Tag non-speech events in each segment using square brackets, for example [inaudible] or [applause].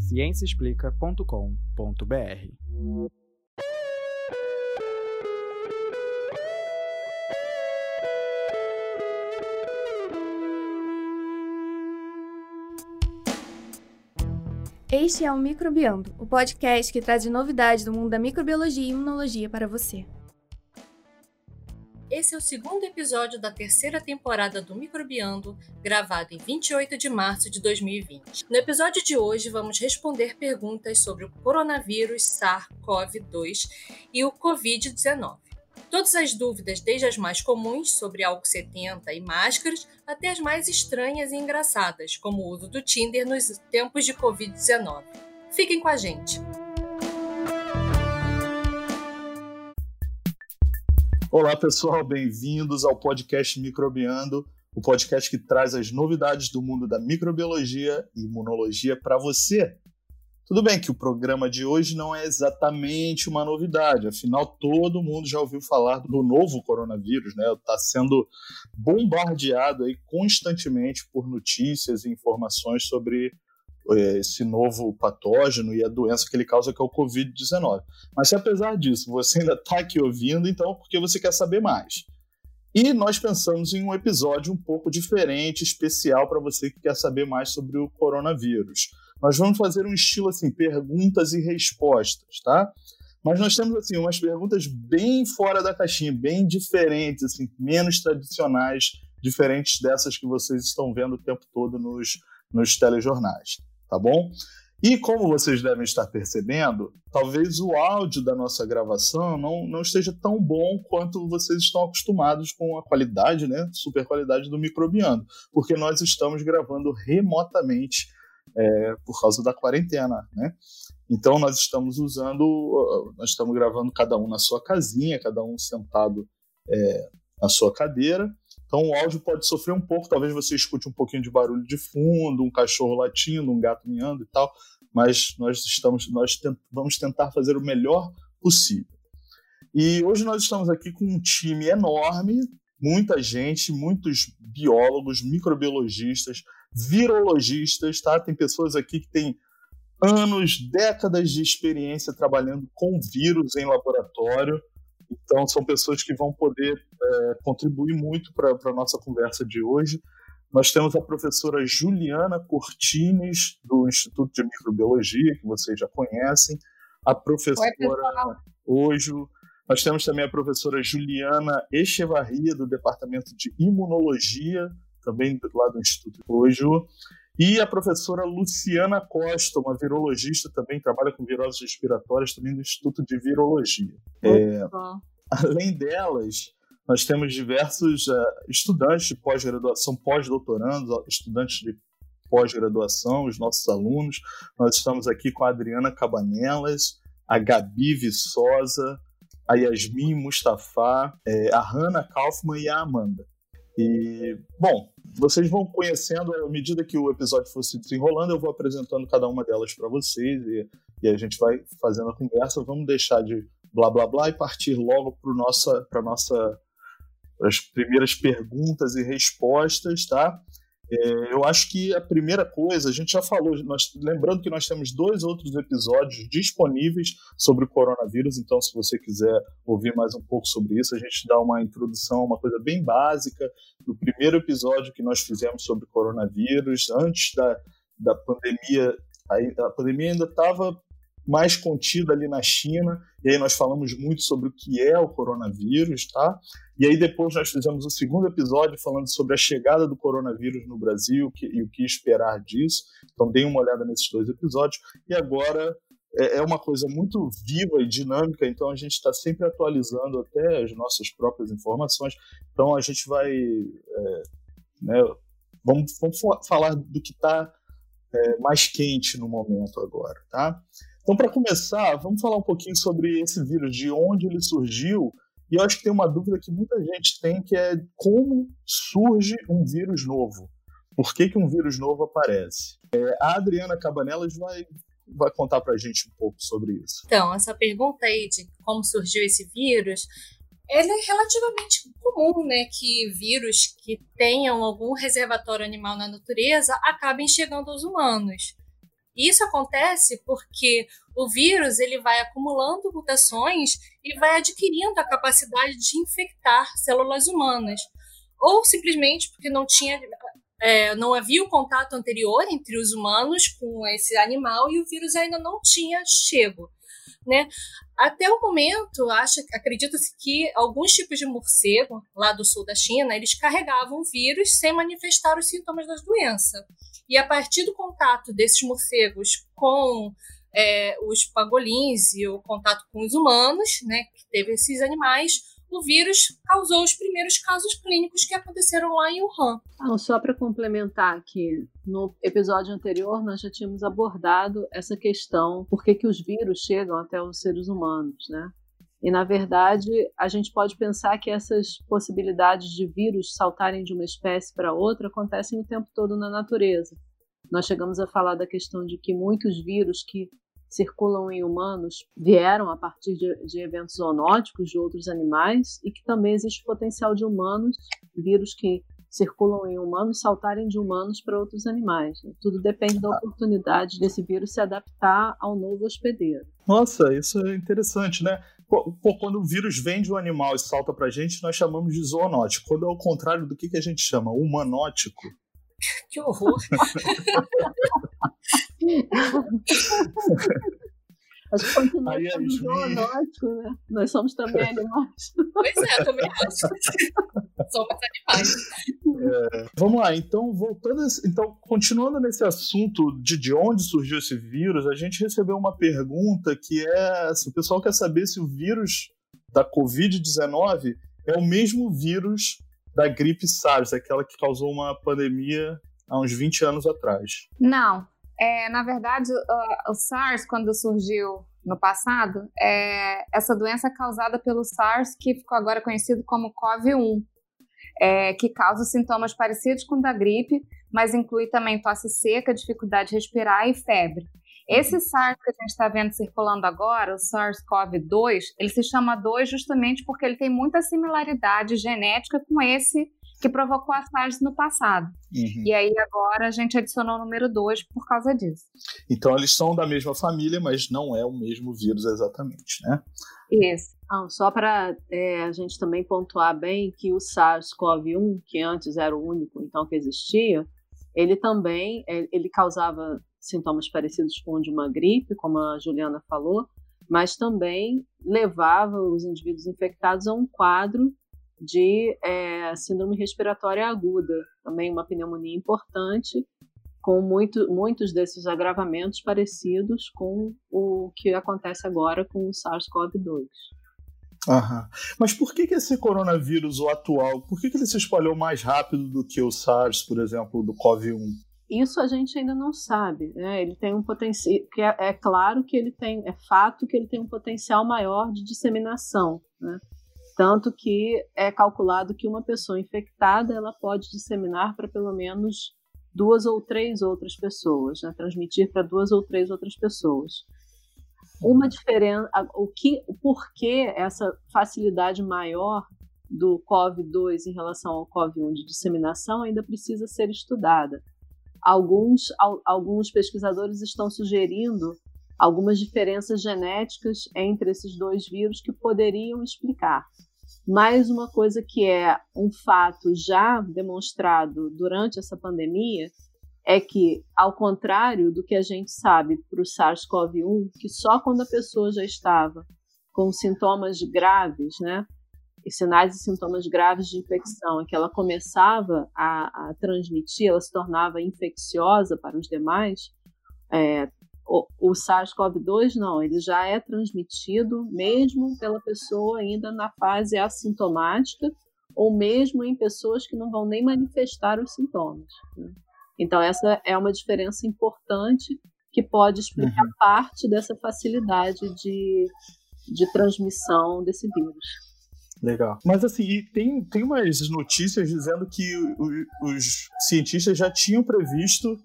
ciênciaexplica.com.br. Este é o Microbiando, o podcast que traz novidades do mundo da microbiologia e imunologia para você. Esse é o segundo episódio da terceira temporada do Microbiando, gravado em 28 de março de 2020. No episódio de hoje, vamos responder perguntas sobre o coronavírus SARS-CoV-2 e o Covid-19. Todas as dúvidas, desde as mais comuns sobre álcool 70 e máscaras, até as mais estranhas e engraçadas, como o uso do Tinder nos tempos de Covid-19. Fiquem com a gente! Olá, pessoal, bem-vindos ao podcast Microbiando, o podcast que traz as novidades do mundo da microbiologia e imunologia para você. Tudo bem que o programa de hoje não é exatamente uma novidade, afinal todo mundo já ouviu falar do novo coronavírus, né? Está sendo bombardeado aí constantemente por notícias e informações sobre esse novo patógeno e a doença que ele causa, que é o Covid-19. Mas se apesar disso você ainda está aqui ouvindo, então é porque você quer saber mais. E nós pensamos em um episódio um pouco diferente, especial para você que quer saber mais sobre o coronavírus. Nós vamos fazer um estilo assim, perguntas e respostas, tá? Mas nós temos assim umas perguntas bem fora da caixinha, bem diferentes, assim, menos tradicionais, diferentes dessas que vocês estão vendo o tempo todo nos, nos telejornais tá bom? E como vocês devem estar percebendo, talvez o áudio da nossa gravação não, não esteja tão bom quanto vocês estão acostumados com a qualidade, né? Super qualidade do microbiano, porque nós estamos gravando remotamente é, por causa da quarentena, né? Então nós estamos usando, nós estamos gravando cada um na sua casinha, cada um sentado é, na sua cadeira então o áudio pode sofrer um pouco, talvez você escute um pouquinho de barulho de fundo, um cachorro latindo, um gato miando e tal, mas nós estamos, nós tent, vamos tentar fazer o melhor possível. E hoje nós estamos aqui com um time enorme, muita gente, muitos biólogos, microbiologistas, virologistas, tá? Tem pessoas aqui que têm anos, décadas de experiência trabalhando com vírus em laboratório. Então, são pessoas que vão poder é, contribuir muito para a nossa conversa de hoje. Nós temos a professora Juliana Cortines, do Instituto de Microbiologia, que vocês já conhecem, a professora Ojo. Nós temos também a professora Juliana Echevarria, do Departamento de Imunologia, também lá do Instituto Ojo. E a professora Luciana Costa, uma virologista também, trabalha com viroses respiratórias, também do Instituto de Virologia. É, [laughs] além delas, nós temos diversos uh, estudantes de pós-graduação, pós-doutorandos, estudantes de pós-graduação, os nossos alunos. Nós estamos aqui com a Adriana Cabanelas, a Gabi Viçosa, a Yasmin Mustafa, é, a Hanna Kaufmann e a Amanda. E, bom, vocês vão conhecendo à medida que o episódio for se desenrolando, eu vou apresentando cada uma delas para vocês e, e, a gente vai fazendo a conversa. Vamos deixar de blá blá blá e partir logo para nossa, nossa as primeiras perguntas e respostas, tá? É, eu acho que a primeira coisa, a gente já falou, nós, lembrando que nós temos dois outros episódios disponíveis sobre o coronavírus, então se você quiser ouvir mais um pouco sobre isso, a gente dá uma introdução, uma coisa bem básica do primeiro episódio que nós fizemos sobre coronavírus, antes da, da pandemia, a, a pandemia ainda estava mais contida ali na China, e aí nós falamos muito sobre o que é o coronavírus, tá? E aí depois nós fizemos o segundo episódio falando sobre a chegada do coronavírus no Brasil que, e o que esperar disso. Então deem uma olhada nesses dois episódios. E agora é, é uma coisa muito viva e dinâmica, então a gente está sempre atualizando até as nossas próprias informações. Então a gente vai. É, né, vamos, vamos falar do que está é, mais quente no momento agora, tá? Então, para começar, vamos falar um pouquinho sobre esse vírus, de onde ele surgiu. E eu acho que tem uma dúvida que muita gente tem, que é como surge um vírus novo? Por que, que um vírus novo aparece? É, a Adriana Cabanelas vai, vai contar para a gente um pouco sobre isso. Então, essa pergunta aí de como surgiu esse vírus, é relativamente comum, né, que vírus que tenham algum reservatório animal na natureza acabem chegando aos humanos. E isso acontece porque o vírus ele vai acumulando mutações e vai adquirindo a capacidade de infectar células humanas. Ou simplesmente porque não tinha é, não havia o contato anterior entre os humanos com esse animal e o vírus ainda não tinha chego. Né? Até o momento, acredita-se que alguns tipos de morcego lá do sul da China, eles carregavam vírus sem manifestar os sintomas das doenças. E a partir do contato desses morcegos com é, os pangolins e o contato com os humanos, né, que teve esses animais, o vírus causou os primeiros casos clínicos que aconteceram lá em Wuhan. Então, só para complementar aqui, no episódio anterior nós já tínhamos abordado essa questão, por que, que os vírus chegam até os seres humanos, né? E, na verdade, a gente pode pensar que essas possibilidades de vírus saltarem de uma espécie para outra acontecem o tempo todo na natureza. Nós chegamos a falar da questão de que muitos vírus que circulam em humanos vieram a partir de, de, eventos zoonóticos de outros animais e que também existe potencial de humanos, vírus que circulam em humanos, saltarem de humanos para outros animais. Né? Tudo depende da oportunidade desse vírus se adaptar ao novo hospedeiro. Nossa, isso é interessante, né? Pô, quando o vírus vem de um animal e salta para a gente, nós chamamos de zoonótico. Quando é o contrário do que, que a gente chama? Humanótico. Que horror! [laughs] [laughs] Acho que continua Aí, sendo zoonótico, né? Nós somos também animais. Pois é, também acho. [laughs] somos animais. É, vamos lá, então, voltando, então, continuando nesse assunto de, de onde surgiu esse vírus, a gente recebeu uma pergunta que é: se o pessoal quer saber se o vírus da Covid-19 é o mesmo vírus da gripe SARS, aquela que causou uma pandemia há uns 20 anos atrás. Não. É, na verdade, o, o SARS, quando surgiu no passado, é essa doença é causada pelo SARS, que ficou agora conhecido como CoV-1, é, que causa sintomas parecidos com o da gripe, mas inclui também tosse seca, dificuldade de respirar e febre. Esse SARS que a gente está vendo circulando agora, o SARS-CoV-2, ele se chama 2 justamente porque ele tem muita similaridade genética com esse que provocou a SARS no passado. Uhum. E aí agora a gente adicionou o número 2 por causa disso. Então eles são da mesma família, mas não é o mesmo vírus exatamente, né? Isso. Não, só para é, a gente também pontuar bem que o SARS-CoV-1, que antes era o único então que existia, ele também é, ele causava sintomas parecidos com o de uma gripe, como a Juliana falou, mas também levava os indivíduos infectados a um quadro de é, síndrome respiratória aguda, também uma pneumonia importante, com muito, muitos desses agravamentos parecidos com o que acontece agora com o SARS-CoV-2. Aham. Mas por que, que esse coronavírus, o atual, por que, que ele se espalhou mais rápido do que o SARS, por exemplo, do CoV-1? Isso a gente ainda não sabe. Né? Ele tem um potencial. Que é, é, claro que ele tem. É fato que ele tem um potencial maior de disseminação. Né? Tanto que é calculado que uma pessoa infectada ela pode disseminar para pelo menos duas ou três outras pessoas, né? transmitir para duas ou três outras pessoas. Uma diferença, o que, o porquê essa facilidade maior do COV2 em relação ao COV1 de disseminação ainda precisa ser estudada. Alguns, alguns pesquisadores estão sugerindo algumas diferenças genéticas entre esses dois vírus que poderiam explicar. Mais uma coisa que é um fato já demonstrado durante essa pandemia é que, ao contrário do que a gente sabe para o SARS-CoV-1, que só quando a pessoa já estava com sintomas graves, né, e sinais e sintomas graves de infecção, e que ela começava a, a transmitir, ela se tornava infecciosa para os demais, é, o, o SARS-CoV-2 não, ele já é transmitido mesmo pela pessoa ainda na fase assintomática, ou mesmo em pessoas que não vão nem manifestar os sintomas. Né? Então, essa é uma diferença importante que pode explicar uhum. parte dessa facilidade de, de transmissão desse vírus. Legal. Mas assim, tem, tem umas notícias dizendo que os cientistas já tinham previsto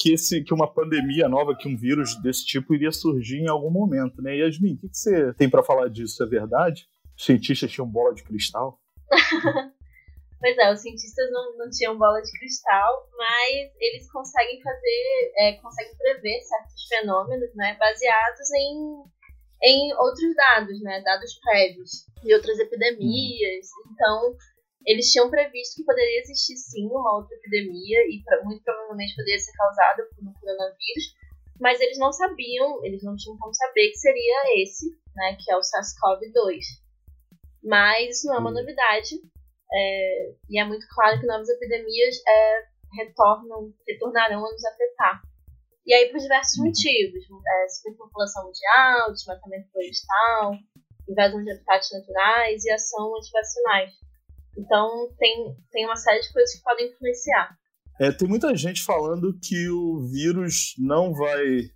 que, esse, que uma pandemia nova, que um vírus desse tipo iria surgir em algum momento, né? Yasmin, o que, que você tem para falar disso? É verdade? Os cientistas tinham bola de cristal? [laughs] Pois é, os cientistas não, não tinham bola de cristal, mas eles conseguem fazer, é, conseguem prever certos fenômenos, né, baseados em, em outros dados, né, dados prévios de outras epidemias. Então, eles tinham previsto que poderia existir sim uma outra epidemia e muito provavelmente poderia ser causada por um coronavírus, mas eles não sabiam, eles não tinham como saber que seria esse, né, que é o SARS-CoV-2. Mas isso não é uma novidade, é, e é muito claro que novas epidemias é, retornam, retornarão a nos afetar. E aí por diversos uhum. motivos, é, superpopulação mundial, desmatamento florestal, invasão de habitats naturais e ação antivacinais. Então tem, tem uma série de coisas que podem influenciar. É, tem muita gente falando que o vírus não vai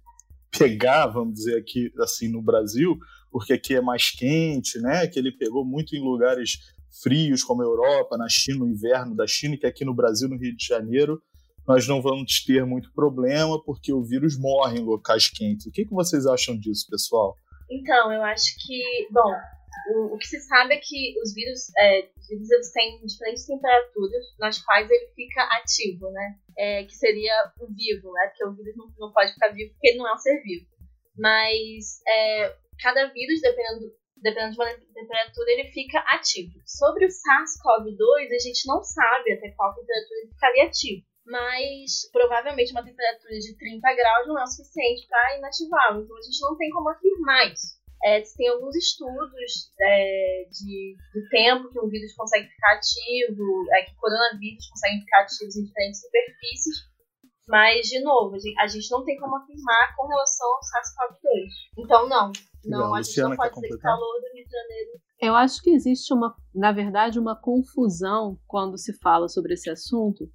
pegar, vamos dizer aqui assim no Brasil, porque aqui é mais quente, né? Que ele pegou muito em lugares frios como a Europa, na China, no inverno da China, que aqui no Brasil, no Rio de Janeiro, nós não vamos ter muito problema porque o vírus morre em locais quentes. O que, que vocês acham disso, pessoal? Então, eu acho que, bom, o, o que se sabe é que os vírus, é, os vírus eles têm diferentes temperaturas nas quais ele fica ativo, né? É, que seria o vivo, né? Porque o vírus não, não pode ficar vivo porque ele não é um ser vivo. Mas é, cada vírus, dependendo dependendo de uma temperatura, ele fica ativo. Sobre o SARS-CoV-2, a gente não sabe até qual temperatura ele ficaria ativo. Mas provavelmente uma temperatura de 30 graus não é o suficiente para inativá-lo. Então a gente não tem como afirmar isso. É, tem alguns estudos é, de, de tempo que um vírus consegue ficar ativo, é, que coronavírus conseguem ficar ativos em diferentes superfícies, mas, de novo, a gente não tem como afirmar com relação ao SARS-CoV-2. Então, não, não, a gente não pode dizer que calor do Rio de Janeiro. Eu acho que existe uma, na verdade, uma confusão quando se fala sobre esse assunto,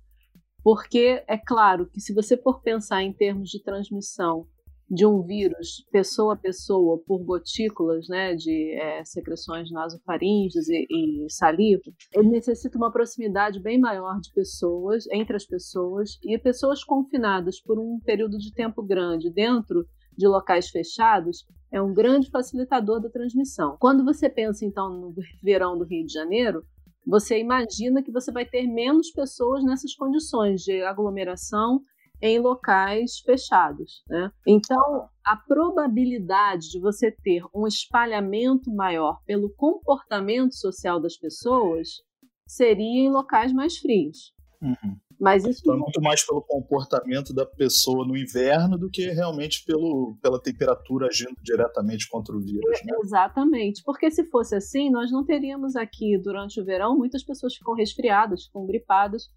porque é claro que se você for pensar em termos de transmissão de um vírus pessoa a pessoa por gotículas né, de é, secreções nasofaríngeas e, e saliva, ele necessita uma proximidade bem maior de pessoas, entre as pessoas, e pessoas confinadas por um período de tempo grande dentro de locais fechados é um grande facilitador da transmissão. Quando você pensa, então, no verão do Rio de Janeiro, você imagina que você vai ter menos pessoas nessas condições de aglomeração em locais fechados. Né? Então, a probabilidade de você ter um espalhamento maior pelo comportamento social das pessoas seria em locais mais frios. Uhum. Mas isso então, é muito mais pelo comportamento da pessoa no inverno do que realmente pelo, pela temperatura agindo diretamente contra o vírus. Né? Exatamente, porque se fosse assim, nós não teríamos aqui durante o verão muitas pessoas ficam resfriadas, ficam gripadas.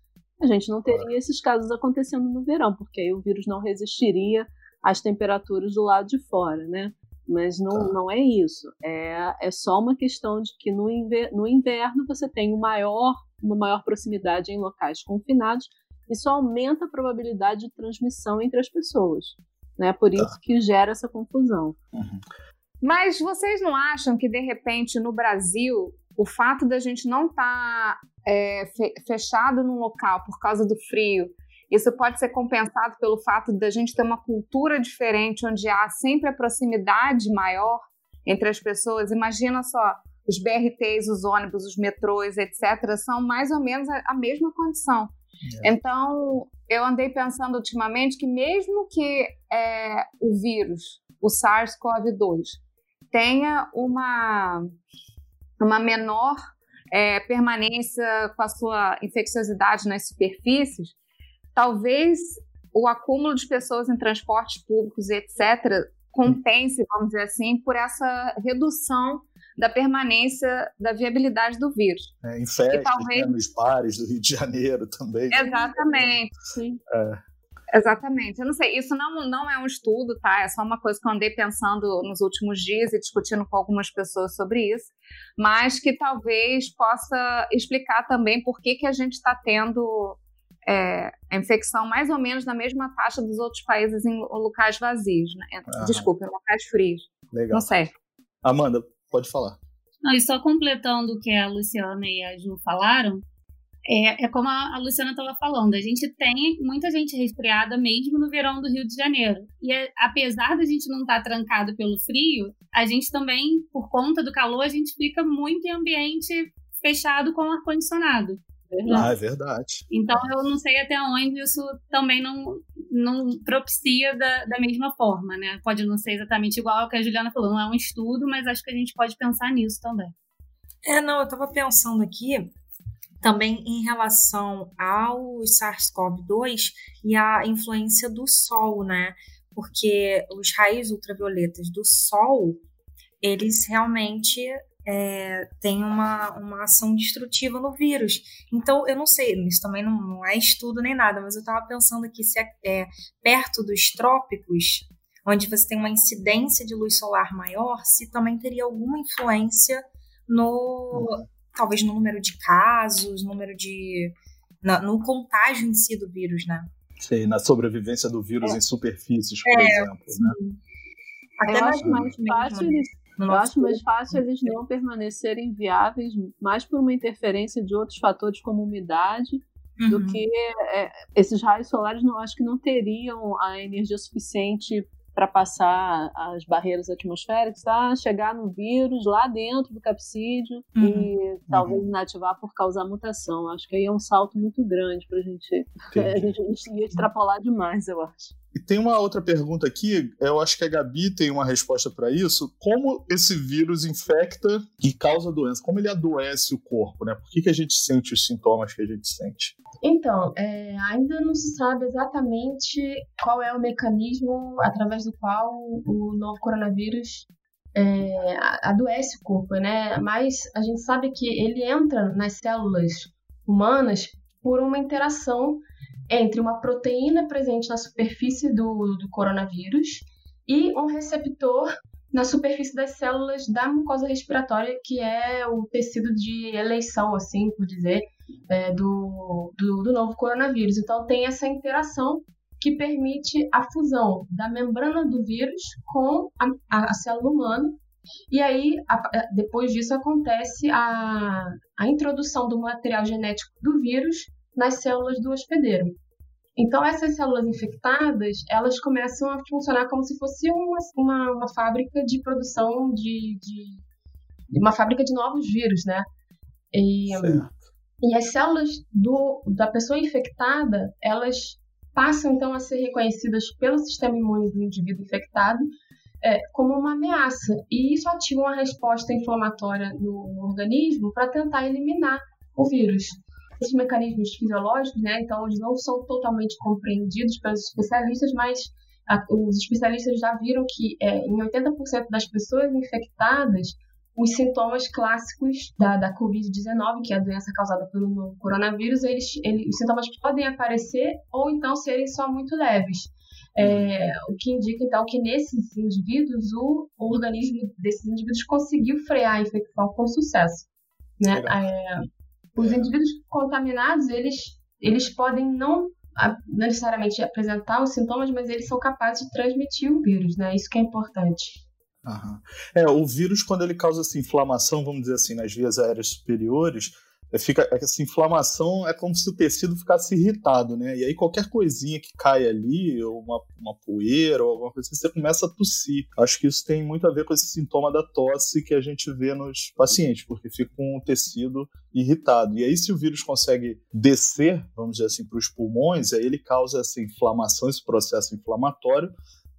A gente não teria esses casos acontecendo no verão, porque aí o vírus não resistiria às temperaturas do lado de fora, né? Mas não, tá. não é isso. É, é só uma questão de que no, inver, no inverno você tem um maior uma maior proximidade em locais confinados, isso aumenta a probabilidade de transmissão entre as pessoas. Né? Por isso tá. que gera essa confusão. Uhum. Mas vocês não acham que, de repente, no Brasil, o fato da gente não estar tá, é, fechado num local por causa do frio, isso pode ser compensado pelo fato da gente ter uma cultura diferente, onde há sempre a proximidade maior entre as pessoas? Imagina só, os BRTs, os ônibus, os metrôs, etc., são mais ou menos a, mesma condição. É. Então, eu andei pensando ultimamente que, mesmo que é, o vírus, o SARS-CoV-2, tenha uma, uma menor é, permanência com a sua infecciosidade nas superfícies, talvez o acúmulo de pessoas em transportes públicos, etc., compense, vamos dizer assim, por essa redução da permanência da viabilidade do vírus. É, em festas, talvez... né, nos bares do Rio de Janeiro também. Exatamente. Sim. É. Exatamente. Eu não sei, isso não, não é um estudo, tá? É só uma coisa que eu andei pensando nos últimos dias e discutindo com algumas pessoas sobre isso, mas que talvez possa explicar também por que, que a gente está tendo é, a infecção mais ou menos na mesma taxa dos outros países em locais vazios, né? Desculpa, em locais frios. Legal. Não sei. Amanda, Pode falar. Não, e só completando o que a Luciana e a Ju falaram, é, é como a, a Luciana estava falando, a gente tem muita gente resfriada mesmo no verão do Rio de Janeiro. E é, apesar da gente não estar tá trancado pelo frio, a gente também, por conta do calor, a gente fica muito em ambiente fechado com ar-condicionado. Verdade. Ah, é verdade. Então eu não sei até onde isso também não, não propicia da, da mesma forma, né? Pode não ser exatamente igual ao que a Juliana falou, não é um estudo, mas acho que a gente pode pensar nisso também. É, não, eu estava pensando aqui também em relação ao SARS-CoV-2 e a influência do sol, né? Porque os raios ultravioletas do sol, eles realmente é, têm uma, uma ação destrutiva no vírus. Então, eu não sei, isso também não, não é estudo nem nada, mas eu estava pensando aqui se é, é, perto dos trópicos, onde você tem uma incidência de luz solar maior, se também teria alguma influência no talvez no número de casos, número de na, no contágio em si do vírus, né? Sei, na sobrevivência do vírus é. em superfícies, por é, exemplo, sim. né? Até eu acho mais fácil eles, eu acho mais fácil eles não permanecerem viáveis, mais por uma interferência de outros fatores como umidade, uhum. do que é, esses raios solares. Não acho que não teriam a energia suficiente para passar as barreiras atmosféricas, tá? chegar no vírus lá dentro do capsídeo uhum. e talvez uhum. inativar por causar mutação. Acho que aí é um salto muito grande para a gente. [laughs] A gente ia extrapolar demais, eu acho. E tem uma outra pergunta aqui, eu acho que a Gabi tem uma resposta para isso. Como esse vírus infecta e causa doença? Como ele adoece o corpo, né? Por que, que a gente sente os sintomas que a gente sente? Então, é, ainda não se sabe exatamente qual é o mecanismo através do qual o novo coronavírus é, adoece o corpo, né? Mas a gente sabe que ele entra nas células humanas por uma interação entre uma proteína presente na superfície do, do coronavírus e um receptor na superfície das células da mucosa respiratória, que é o tecido de eleição, assim por dizer, é, do, do, do, novo coronavírus. Então, tem essa interação que permite a fusão da membrana do vírus com a, a, a célula humana. E aí, a, depois disso, acontece a, a introdução do material genético do vírus nas células do hospedeiro. Então, essas células infectadas, elas começam a funcionar como se fosse uma, uma, uma fábrica de produção de, de, uma fábrica de novos vírus, né? E, e as células do, da pessoa infectada, elas passam então a ser reconhecidas pelo sistema imune do indivíduo infectado é, como uma ameaça. E isso ativa uma resposta inflamatória no, no organismo para tentar eliminar o vírus esses mecanismos fisiológicos, né, então eles não são totalmente compreendidos pelos especialistas, mas a, os especialistas já viram que é, em 80% das pessoas infectadas, os sintomas clássicos da, da Covid-19, que é a doença causada pelo coronavírus, eles, eles, os sintomas podem aparecer ou então serem só muito leves. É, o que indica, então, que nesses indivíduos, o, o organismo desses indivíduos conseguiu frear a infecção com sucesso. Né? É, os indivíduos contaminados, eles, eles podem não necessariamente apresentar os sintomas, mas eles são capazes de transmitir o vírus, né? Isso que é importante. Aham. É, o vírus, quando ele causa essa inflamação, vamos dizer assim, nas vias aéreas superiores, é, fica essa inflamação é como se o tecido ficasse irritado, né? E aí qualquer coisinha que cai ali, ou uma, uma poeira, ou alguma coisa assim, você começa a tossir. Acho que isso tem muito a ver com esse sintoma da tosse que a gente vê nos pacientes, porque fica com o tecido irritado. E aí, se o vírus consegue descer, vamos dizer assim, para os pulmões, aí ele causa essa inflamação, esse processo inflamatório,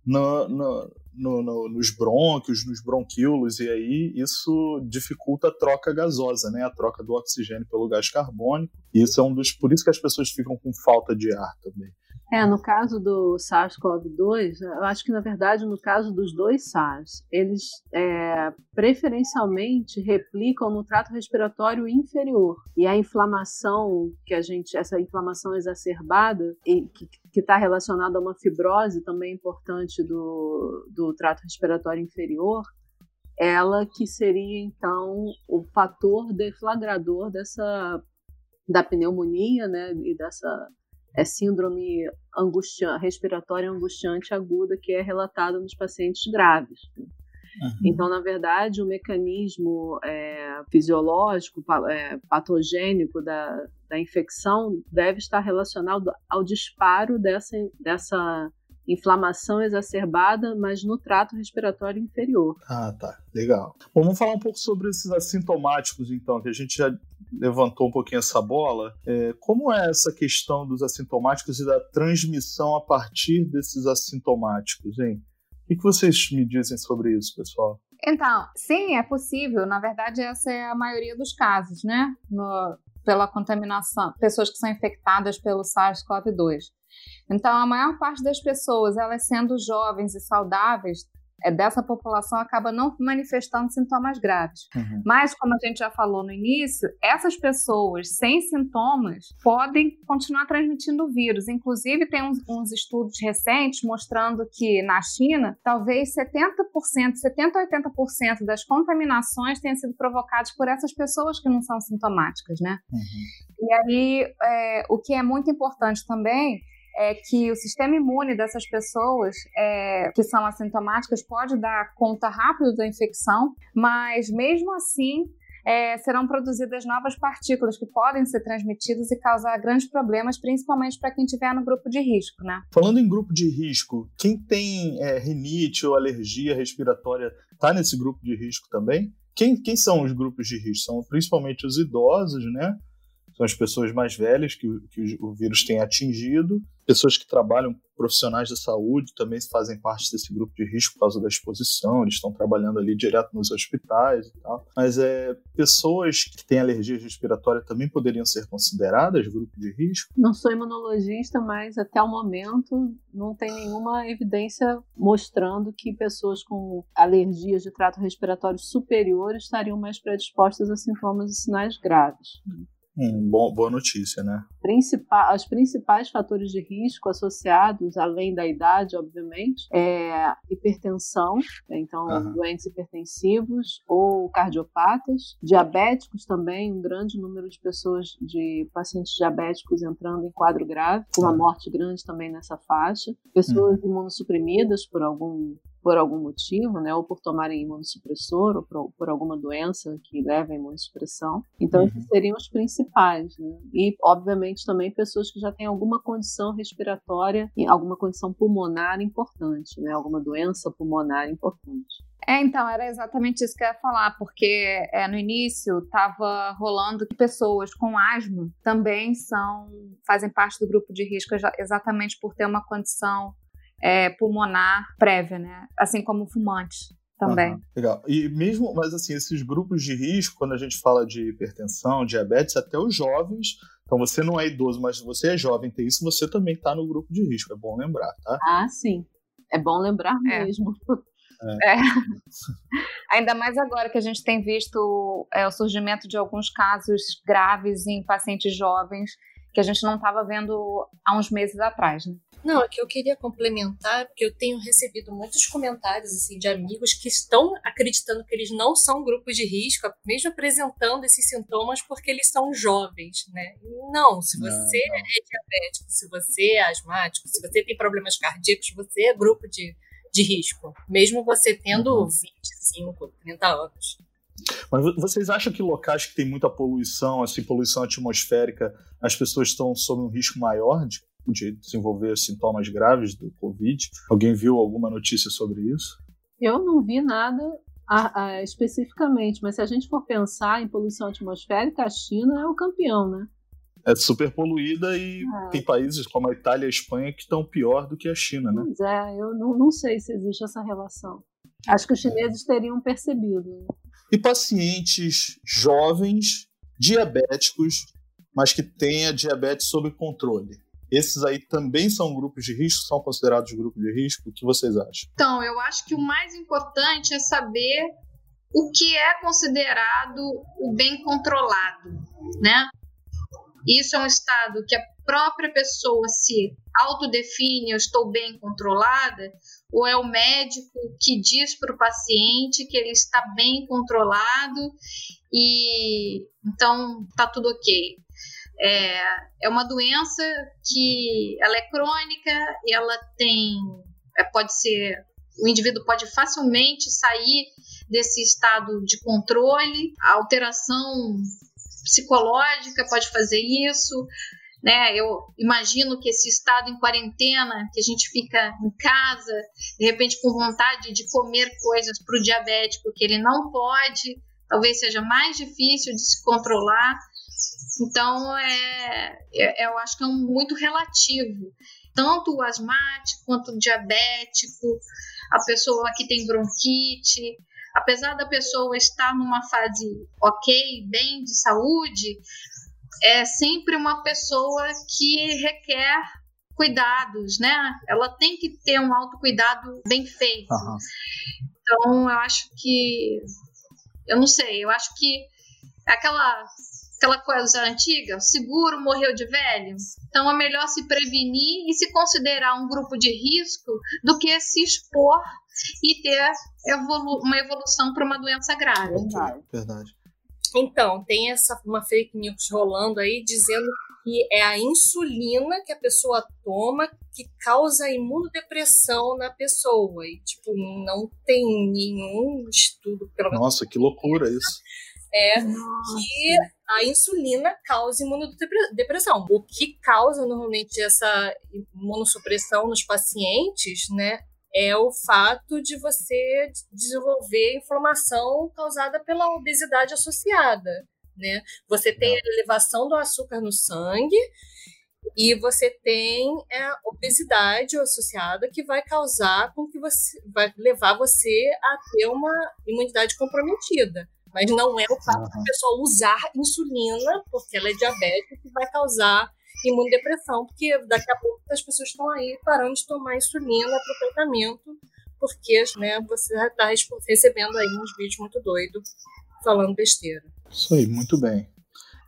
no, no, no, nos brônquios, nos bronquíolos, e aí isso dificulta a troca gasosa, né? A troca do oxigênio pelo gás carbônico. E isso é um dos. Por isso que as pessoas ficam com falta de ar também. É, no caso do SARS-CoV-2, eu acho que, na verdade, no caso dos dois SARS, eles é, preferencialmente replicam no trato respiratório inferior. E a inflamação que a gente, essa inflamação exacerbada, e, que está relacionada a uma fibrose também importante do, do trato respiratório inferior, ela que seria, então, o fator deflagrador dessa da pneumonia, né, e dessa é síndrome angustia, respiratória angustiante aguda que é relatada nos pacientes graves. Uhum. Então, na verdade, o mecanismo é, fisiológico, é, patogênico da, da infecção deve estar relacionado ao disparo dessa, dessa inflamação exacerbada, mas no trato respiratório inferior. Ah, tá. Legal. Bom, vamos falar um pouco sobre esses assintomáticos, então, que a gente já levantou um pouquinho essa bola. É, como é essa questão dos assintomáticos e da transmissão a partir desses assintomáticos, hein? O que vocês me dizem sobre isso, pessoal? Então, sim, é possível. Na verdade, essa é a maioria dos casos, né? No, pela contaminação, pessoas que são infectadas pelo SARS-CoV-2. Então, a maior parte das pessoas, elas sendo jovens e saudáveis, dessa população acaba não manifestando sintomas graves. Uhum. Mas, como a gente já falou no início, essas pessoas sem sintomas podem continuar transmitindo o vírus. Inclusive, tem uns, uns estudos recentes mostrando que na China, talvez 70%, 70% a 80% das contaminações tenham sido provocadas por essas pessoas que não são sintomáticas, né? Uhum. E aí, é, o que é muito importante também é que o sistema imune dessas pessoas é, que são assintomáticas pode dar conta rápido da infecção, mas mesmo assim é, serão produzidas novas partículas que podem ser transmitidas e causar grandes problemas, principalmente para quem estiver no grupo de risco, né? Falando em grupo de risco, quem tem é, rinite ou alergia respiratória está nesse grupo de risco também? Quem, quem são os grupos de risco? São principalmente os idosos, né? São as pessoas mais velhas que, que o vírus tem atingido pessoas que trabalham, profissionais da saúde, também fazem parte desse grupo de risco por causa da exposição, eles estão trabalhando ali direto nos hospitais e tal. Mas é, pessoas que têm alergia respiratória também poderiam ser consideradas grupo de risco? Não sou imunologista, mas até o momento não tem nenhuma evidência mostrando que pessoas com alergias de trato respiratório superior estariam mais predispostas a sintomas e sinais graves. Hum, bom, boa notícia, né? Principal, os principais fatores de risco associados, além da idade, obviamente, é hipertensão, né? então uhum. doentes hipertensivos ou cardiopatas, diabéticos também, um grande número de pessoas, de pacientes diabéticos entrando em quadro grave, com uma morte grande também nessa faixa, pessoas uhum. imunossuprimidas por algum por algum motivo, né, ou por tomarem imunossupressor, ou por, por alguma doença que leva à imunossupressão. Então, uhum. esses seriam os principais. Né? E, obviamente, também pessoas que já têm alguma condição respiratória, alguma condição pulmonar importante, né, alguma doença pulmonar importante. É, então, era exatamente isso que eu ia falar, porque é, no início estava rolando que pessoas com asma também são fazem parte do grupo de risco exatamente por ter uma condição é, pulmonar prévia, né? Assim como fumantes também. Uhum, legal. E mesmo, mas assim, esses grupos de risco, quando a gente fala de hipertensão, diabetes, até os jovens. Então você não é idoso, mas você é jovem, tem isso, você também está no grupo de risco. É bom lembrar, tá? Ah, sim. É bom lembrar é. mesmo. É. É. [laughs] Ainda mais agora que a gente tem visto é, o surgimento de alguns casos graves em pacientes jovens que a gente não estava vendo há uns meses atrás, né? Não, é que eu queria complementar, porque eu tenho recebido muitos comentários assim de amigos que estão acreditando que eles não são grupos de risco, mesmo apresentando esses sintomas porque eles são jovens, né? Não, se você não, não. é diabético, se você é asmático, se você tem problemas cardíacos, você é grupo de, de risco, mesmo você tendo uhum. 25, 30 anos. Mas vocês acham que locais que tem muita poluição, assim, poluição atmosférica, as pessoas estão sob um risco maior de de desenvolver sintomas graves do Covid. Alguém viu alguma notícia sobre isso? Eu não vi nada a, a, especificamente, mas se a gente for pensar em poluição atmosférica, a China é o campeão, né? É super poluída e é. tem países como a Itália e a Espanha que estão pior do que a China, né? Pois é, eu não, não sei se existe essa relação. Acho que os chineses teriam percebido. E pacientes jovens, diabéticos, mas que tenha diabetes sob controle. Esses aí também são grupos de risco, são considerados grupos de risco? O que vocês acham? Então, eu acho que o mais importante é saber o que é considerado o bem controlado, né? Isso é um estado que a própria pessoa se autodefine, eu estou bem controlada, ou é o médico que diz para o paciente que ele está bem controlado e então tá tudo ok. É, é uma doença que ela é crônica, ela tem, é, pode ser, o indivíduo pode facilmente sair desse estado de controle, a alteração psicológica pode fazer isso, né? Eu imagino que esse estado em quarentena, que a gente fica em casa, de repente com vontade de comer coisas para o diabético que ele não pode, talvez seja mais difícil de se controlar Então, é, é, eu acho que é um, muito relativo. Tanto o asmático quanto o diabético, a pessoa que tem bronquite, apesar da pessoa estar numa fase ok, bem de saúde, é sempre uma pessoa que requer cuidados, né? Ela tem que ter um autocuidado bem feito. Uhum. Então, eu acho que. Eu não sei, eu acho que aquela, aquela coisa antiga, o seguro morreu de velho. Então, é melhor se prevenir e se considerar um grupo de risco do que se expor e ter evolu uma evolução para uma doença grave. Verdade. Verdade. Então, tem essa uma fake news rolando aí dizendo que é a insulina que a pessoa toma que causa imunodepressão na pessoa. E, tipo, não tem nenhum estudo, pelo menos. Nossa, que loucura isso. É que a insulina causa imunodepressão. O que causa normalmente essa imunossupressão nos pacientes, né, é o fato de você desenvolver inflamação causada pela obesidade associada. Né? Você tem a elevação do açúcar no sangue e você tem a obesidade associada que vai causar com que você vai levar você a ter uma imunidade comprometida. Mas não é o fato uhum. da pessoa usar insulina, porque ela é diabética, que vai causar imunodepressão, porque daqui a pouco as pessoas estão aí parando de tomar insulina para o tratamento, porque né, você já está recebendo aí uns vídeos muito doidos falando besteira. Isso aí, muito bem.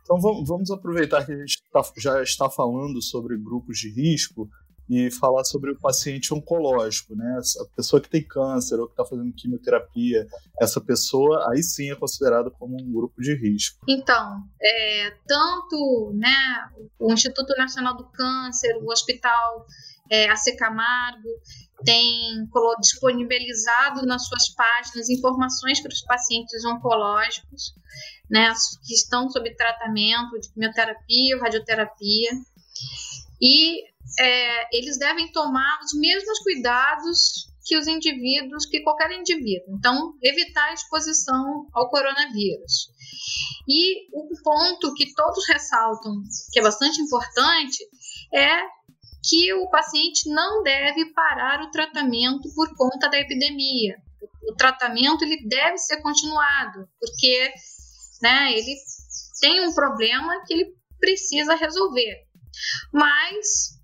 Então vamos, aproveitar que a gente tá, já está falando sobre grupos de risco e falar sobre o paciente oncológico, né? A pessoa que tem câncer ou que está fazendo quimioterapia, essa pessoa aí sim é considerada como um grupo de risco. Então, é, tanto né, o Instituto Nacional do Câncer, o Hospital é, AC Camargo, tem disponibilizado nas suas páginas informações para os pacientes oncológicos, né, que estão sob tratamento de quimioterapia radioterapia. E é, eles devem tomar os mesmos cuidados que os indivíduos, que qualquer indivíduo. Então, evitar a exposição ao coronavírus. E o ponto que todos ressaltam, que é bastante importante, é que o paciente não deve parar o tratamento por conta da epidemia. O tratamento ele deve ser continuado, porque né, ele tem um problema que ele precisa resolver. Mas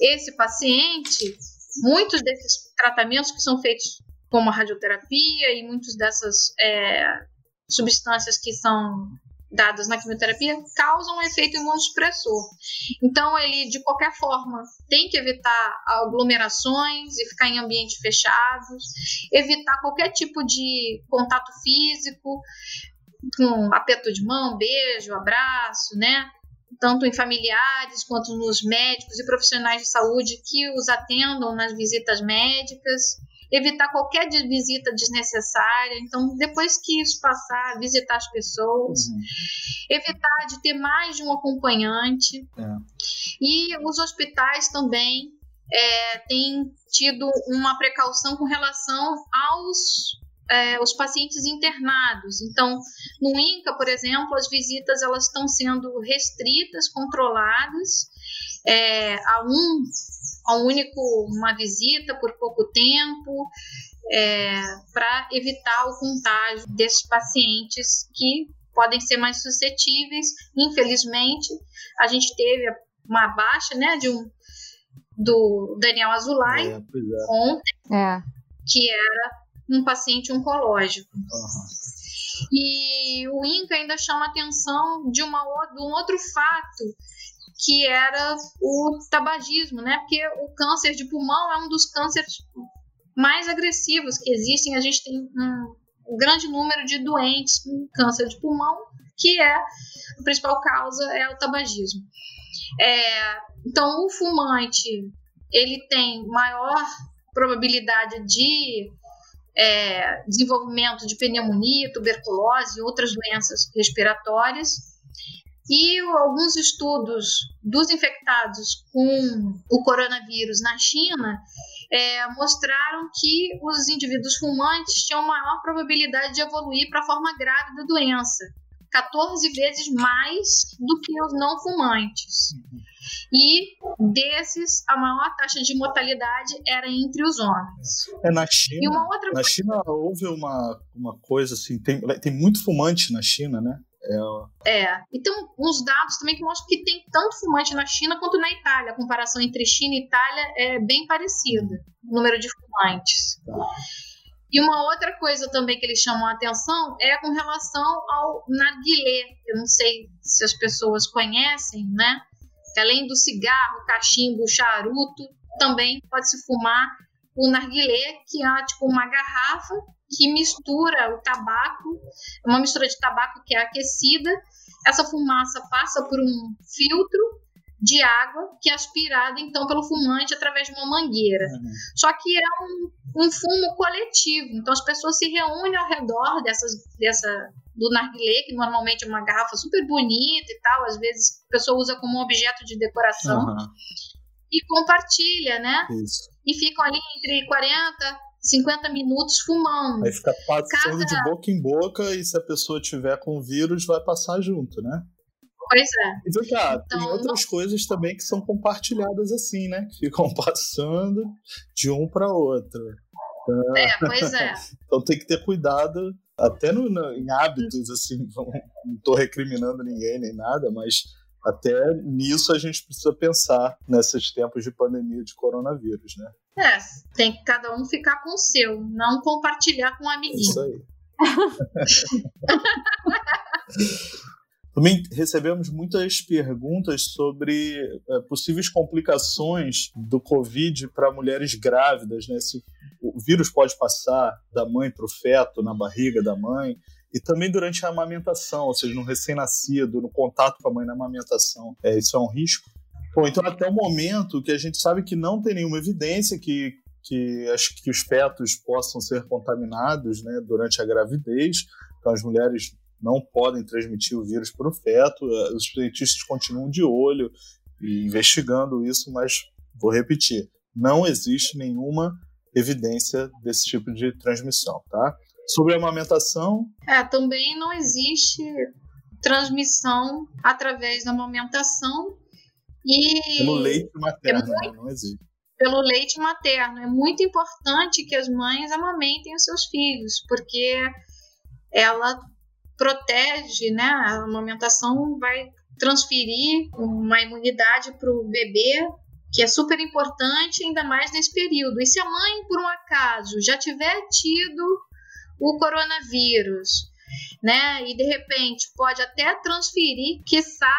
esse paciente, muitos desses tratamentos que são feitos como a radioterapia e muitas dessas é, substâncias que são dadas na quimioterapia causam um efeito imunossupressor. Então, ele, de qualquer forma, tem que evitar aglomerações e ficar em ambientes fechados, evitar qualquer tipo de contato físico, com aperto de mão, beijo, abraço, né? Tanto em familiares quanto nos médicos e profissionais de saúde que os atendam nas visitas médicas, evitar qualquer visita desnecessária. Então, depois que isso passar, visitar as pessoas, uhum. evitar de ter mais de um acompanhante. É. E os hospitais também é, têm tido uma precaução com relação aos é, os pacientes internados. Então, no INCA, por exemplo, as visitas elas estão sendo restritas, controladas é, a um a um único uma visita por pouco tempo é, para evitar o contágio desses pacientes que podem ser mais suscetíveis. Infelizmente, a gente teve uma baixa, né, de um do Daniel Azulay é, é. ontem, é. que era um paciente oncológico. Uhum. E o INCA ainda chama atenção de, uma, de um outro fato, que era o tabagismo, né? Porque o câncer de pulmão é um dos cânceres mais agressivos que existem. A gente tem um, um grande número de doentes com câncer de pulmão, que é a principal causa é o tabagismo. É, então, o fumante ele tem maior probabilidade de é, desenvolvimento de pneumonia, tuberculose e outras doenças respiratórias. E alguns estudos dos infectados com o coronavírus na China é, mostraram que os indivíduos fumantes tinham maior probabilidade de evoluir para a forma grave da doença. 14 vezes mais do que os não fumantes. E desses, a maior taxa de mortalidade era entre os homens. É, na China, E uma outra na China houve uma, uma coisa assim, tem, tem muito fumante na China, né? É, É, e tem uns dados também que mostram que tem tanto fumante na China quanto na Itália. A comparação entre China e Itália é bem parecida, o número de fumantes. E uma outra coisa também que eles chamam a atenção é com relação ao narguilé. Eu não sei se as pessoas conhecem, né? Além do cigarro, cachimbo, charuto, também pode se fumar o narguilé, que é tipo uma garrafa que mistura o tabaco, uma mistura de tabaco que é aquecida. Essa fumaça passa por um filtro de água que é aspirada então pelo fumante através de uma mangueira. Só que é um, um fumo coletivo, então as pessoas se reúnem ao redor dessas, dessa do narguilé, que normalmente é uma garrafa super bonita e tal, às vezes a pessoa usa como objeto de decoração aham, e compartilha, né? isso. E ficam ali entre 40 50 minutos fumando. Aí fica passando Cada- de boca em boca e se a pessoa tiver com vírus, vai passar junto, né? Pois é. E vem cá, tem Então, outras coisas também que são compartilhadas assim, né? Que ficam [laughs] passando de um para outro. É, pois é. [laughs] Então tem que ter cuidado, até no, no- em hábitos, assim, [laughs] não, não tô recriminando ninguém nem nada, mas até nisso a gente precisa pensar nesses tempos de pandemia de coronavírus, né? É, tem que cada um ficar com o seu, não compartilhar com um É amiguinho. isso aí. Também recebemos muitas perguntas sobre eh, possíveis complicações do Covid para mulheres grávidas, né? Se o vírus pode passar da mãe para o feto, na barriga da mãe, e também durante a amamentação, ou seja, no recém-nascido, no contato com a mãe na amamentação. É, isso é um risco? Bom, então até o momento que a gente sabe que não tem nenhuma evidência que, que, as, que os fetos possam ser contaminados né, durante a gravidez, então as mulheres não podem transmitir o vírus para o feto, eh, os cientistas continuam de olho e investigando isso, mas vou repetir, não existe nenhuma evidência desse tipo de transmissão, tá? Sobre a amamentação, É, também não existe transmissão através da amamentação e pelo leite materno, muito- né? não existe. pelo leite materno. É muito importante que as mães amamentem os seus filhos, porque ela protege, né? A amamentação vai transferir uma imunidade para o bebê, que é super importante, ainda mais nesse período. E se a mãe, por um acaso, já tiver tido o coronavírus, né? E de repente pode até transferir, quiçá,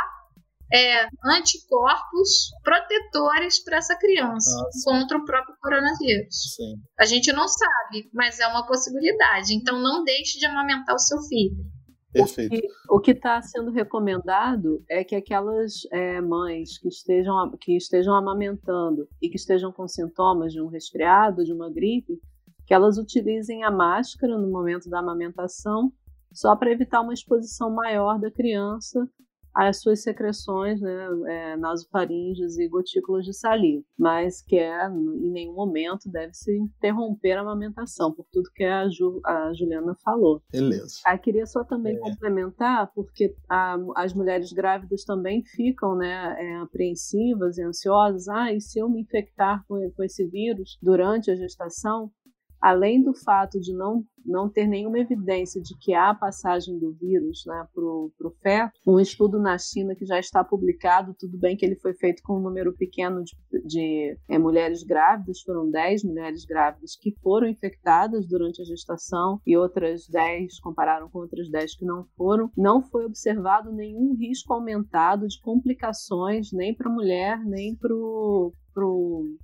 é, anticorpos protetores para essa criança Nossa. contra o próprio coronavírus. Sim. A gente não sabe, mas é uma possibilidade. Então não deixe de amamentar o seu filho. Perfeito. O que está sendo recomendado é que aquelas é, mães que estejam, que estejam amamentando e que estejam com sintomas de um resfriado, de uma gripe, que elas utilizem a máscara no momento da amamentação, só para evitar uma exposição maior da criança às suas secreções, né, é, nasofaríngeas e gotículas de saliva, mas que é, em nenhum momento deve-se interromper a amamentação, por tudo que a, Ju, a Juliana falou. Beleza. Ah, queria só também É. complementar, porque a- as mulheres grávidas também ficam né, é, apreensivas e ansiosas. Ah, e se eu me infectar com, com esse vírus durante a gestação? Além do fato de não, não ter nenhuma evidência de que há passagem do vírus né, para o feto, um estudo na China que já está publicado, tudo bem que ele foi feito com um número pequeno de, de é, mulheres grávidas, foram 10 mulheres grávidas que foram infectadas durante a gestação e outras 10 compararam com outras 10 que não foram. Não foi observado nenhum risco aumentado de complicações nem para a mulher, nem para o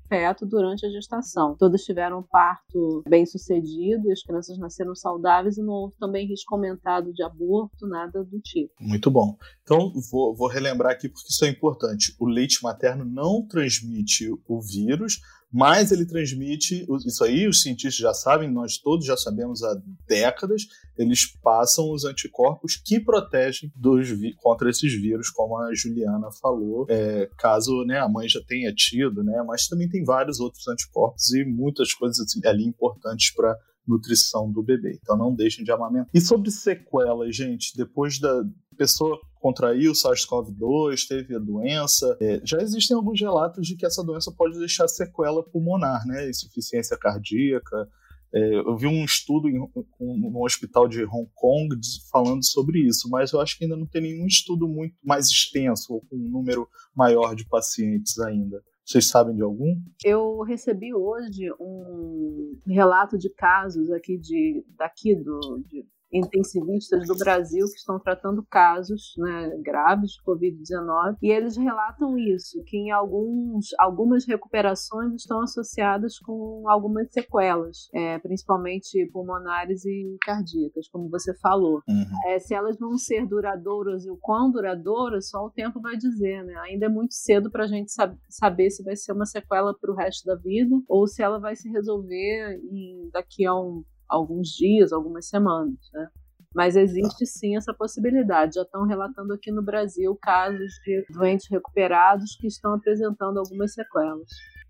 feto durante a gestação. Todas tiveram parto bem sucedido e as crianças nasceram saudáveis e não houve também risco aumentado de aborto, nada do tipo. Muito bom. Então, vou, vou relembrar aqui porque isso é importante. O leite materno não transmite o vírus, mas ele transmite. Isso aí os cientistas já sabem, nós todos já sabemos há décadas. Eles passam os anticorpos que protegem dos, contra esses vírus, como a Juliana falou, é, caso né, a mãe já tenha tido, né? Mas também tem vários outros anticorpos e muitas coisas assim, ali importantes para nutrição do bebê. Então não deixem de amamentar. E sobre sequelas, gente, depois da pessoa contraiu o SARS-CoV-2, teve a doença, é, já existem alguns relatos de que essa doença pode deixar sequela pulmonar, né? Insuficiência cardíaca. É, eu vi um estudo em, um, no hospital de Hong Kong falando sobre isso, mas eu acho que ainda não tem nenhum estudo muito mais extenso ou com um número maior de pacientes ainda. Vocês sabem de algum? Eu recebi hoje um relato de casos aqui de daqui do de intensivistas do Brasil que estão tratando casos né, graves de Covid-19 e eles relatam isso, que em alguns, algumas recuperações estão associadas com algumas sequelas, é, principalmente pulmonares e cardíacas, como você falou. Uhum. É, se elas vão ser duradouras e o quão duradouras, só o tempo vai dizer, né? Ainda é muito cedo para a gente sab saber se vai ser uma sequela para o resto da vida ou se ela vai se resolver em, daqui a um alguns dias, algumas semanas, né? Mas existe sim essa possibilidade. Já estão relatando aqui no Brasil casos de doentes recuperados que estão apresentando algumas sequelas.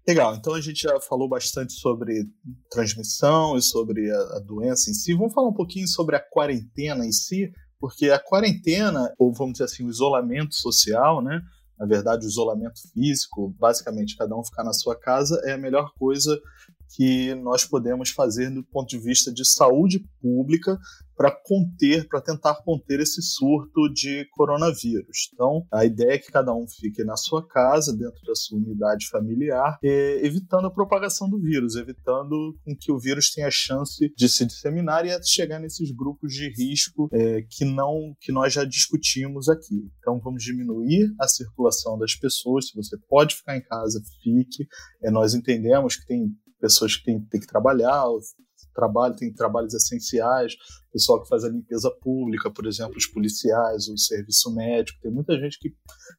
Legal, então a gente já falou bastante sobre transmissão e sobre a, doença em si. Vamos falar um pouquinho sobre a quarentena em si, porque a quarentena, ou vamos dizer assim, o isolamento social, né? Na verdade, o isolamento físico, basicamente cada um ficar na sua casa, é a melhor coisa que nós podemos fazer do ponto de vista de saúde pública para conter, para tentar conter esse surto de coronavírus. Então, a ideia é que cada um fique na sua casa, dentro da sua unidade familiar, evitando a propagação do vírus, evitando que o vírus tenha chance de se disseminar e chegar nesses grupos de risco é, que não que nós já discutimos aqui. Então, vamos diminuir a circulação das pessoas. Se você pode ficar em casa, fique. É, nós entendemos que tem pessoas que têm, têm que trabalhar, trabalho, tem trabalhos essenciais, pessoal que faz a limpeza pública, por exemplo, os policiais, o serviço médico, tem muita gente que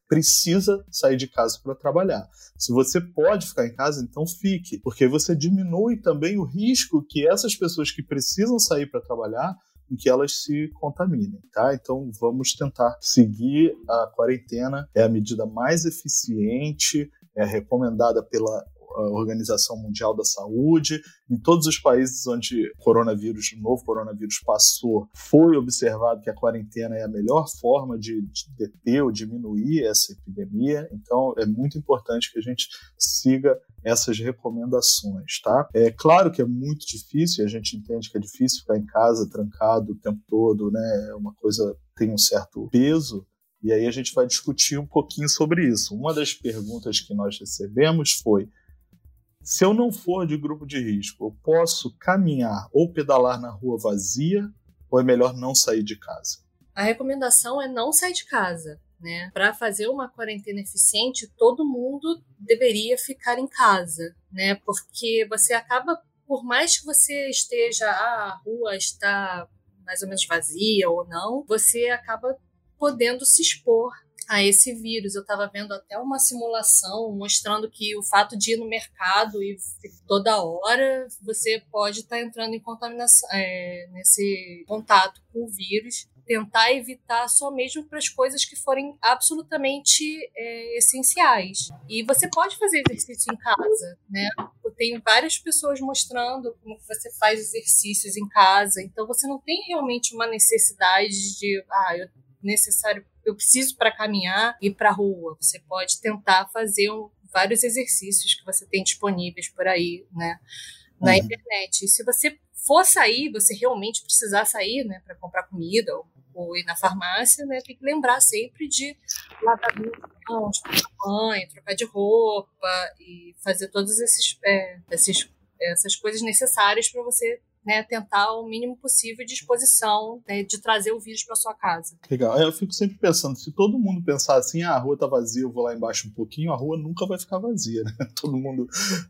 precisa sair de casa para trabalhar. Se você pode ficar em casa, então fique, porque você diminui também o risco que essas pessoas que precisam sair para trabalhar em que elas se contaminem, tá? Então vamos tentar seguir a quarentena, é a medida mais eficiente, é recomendada pela Organização Mundial da Saúde, em todos os países onde o coronavírus, o novo coronavírus passou, foi observado que a quarentena é a melhor forma de, de deter ou diminuir essa epidemia. Então, é muito importante que a gente siga essas recomendações, tá? É claro que é muito difícil, a gente entende que é difícil ficar em casa trancado o tempo todo, né? É uma coisa tem um certo peso, e aí a gente vai discutir um pouquinho sobre isso. Uma das perguntas que nós recebemos foi: se eu não for de grupo de risco, eu posso caminhar ou pedalar na rua vazia ou é melhor não sair de casa? A recomendação é não sair de casa. Né? Para fazer uma quarentena eficiente, todo mundo deveria ficar em casa, né? Porque você acaba, por mais que você esteja, ah, a rua está mais ou menos vazia ou não, você acaba podendo se expor a esse vírus. Eu estava vendo até uma simulação mostrando que o fato de ir no mercado e toda hora você pode estar tá entrando em contaminação, é, nesse contato com o vírus. Tentar evitar só mesmo para as coisas que forem absolutamente é, essenciais. E você pode fazer exercício em casa, né? Tem várias pessoas mostrando como você faz exercícios em casa. Então você não tem realmente uma necessidade de, ah, eu necessário eu preciso para caminhar e para rua. Você pode tentar fazer um, vários exercícios que você tem disponíveis por aí, né, na uhum. internet. E se você for sair, você realmente precisar sair, né, para comprar comida ou, ou, ir na farmácia, né, tem que lembrar sempre de lavar as mãos, tomar banho, trocar de roupa e fazer todas esses, é, esses essas coisas necessárias para você né, tentar o mínimo possível de exposição né, de trazer o vírus para sua casa. Legal. É, eu fico sempre pensando, se todo mundo pensar assim, ah, a rua tá vazia, eu vou lá embaixo um pouquinho, a rua nunca vai ficar vazia, né? [laughs] Todo mundo.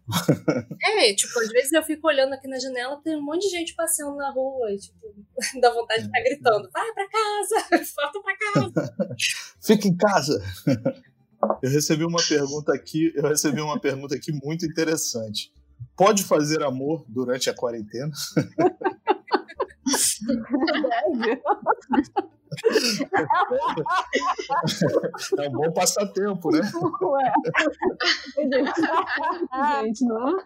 [laughs] é, tipo, às vezes eu fico olhando aqui na janela, tem um monte de gente passeando na rua, e, tipo, [laughs] dá vontade de estar gritando, vai para casa, volta para casa. Fica em casa. Eu recebi uma pergunta aqui, eu recebi uma pergunta aqui muito interessante. Pode fazer amor durante a quarentena? [laughs] Deve. É um bom passatempo, né? Ué. Gente, não é?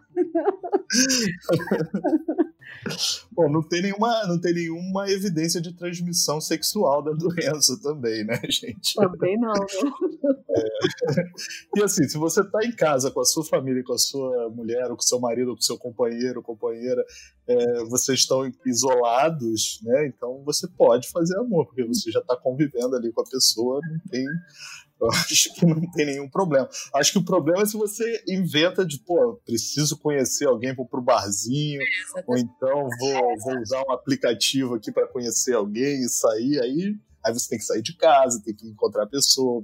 Bom, não tem, nenhuma, não tem nenhuma evidência de transmissão sexual da doença também, né, gente? Também não, né? É. E assim, se você está em casa com a sua família, com a sua mulher, ou com seu marido, ou com seu companheiro, ou companheira, é, vocês estão isolados, né? Então você pode fazer amor, porque você já está convivendo ali com a pessoa, não tem eu [laughs] acho que não tem nenhum problema. Acho que o problema é se você inventa de, pô, preciso conhecer alguém, vou pro barzinho, ou então vou, vou usar um aplicativo aqui para conhecer alguém e sair, aí, aí você tem que sair de casa, tem que encontrar a pessoa,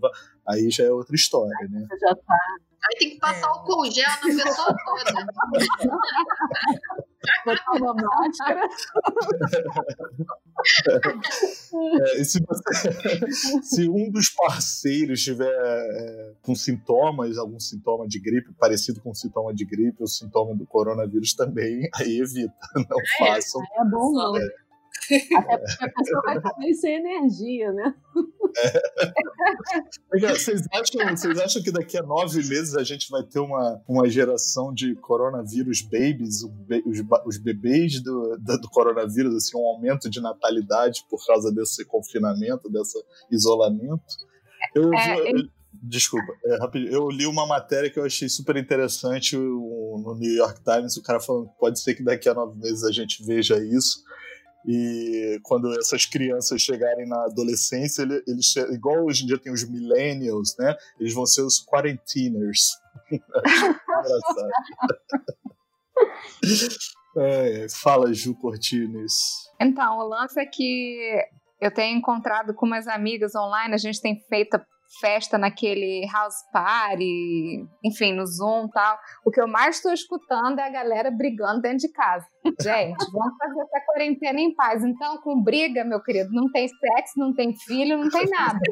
aí já é outra história, né? Você já tá Aí tem que passar o álcool gel na pessoa toda. botar uma máscara. [laughs] É, se, você- [laughs] se um dos parceiros tiver é, com sintomas, algum sintoma de gripe, parecido com sintoma de gripe, ou sintoma do coronavírus também, [laughs] aí evita, não façam. É bom não. Até porque a pessoa vai também sem energia, né? Vocês acham, vocês acham que daqui a nove meses a gente vai ter uma, uma geração de coronavírus babies, os, os bebês do, do coronavírus, assim, um aumento de natalidade por causa desse confinamento, desse isolamento? Eu, É, eu- Desculpa, é, rapidinho. eu li uma matéria que eu achei super interessante o- no New York Times, o cara falando que pode ser que daqui a nove meses a gente veja isso. E quando essas crianças chegarem na adolescência, ele- eles, igual hoje em dia tem os millennials, né? Eles vão ser os quarenteners. [laughs] Engraçado. [laughs] É, fala, Ju Cortines. Então, o lance é que eu tenho encontrado com umas amigas online, a gente tem feito festa naquele house party, enfim, no Zoom e tal. O que eu mais estou escutando é a galera brigando dentro de casa. Gente, [laughs] vamos fazer essa quarentena em paz. Então, com briga, meu querido, não tem sexo, não tem filho, não tem nada. [laughs]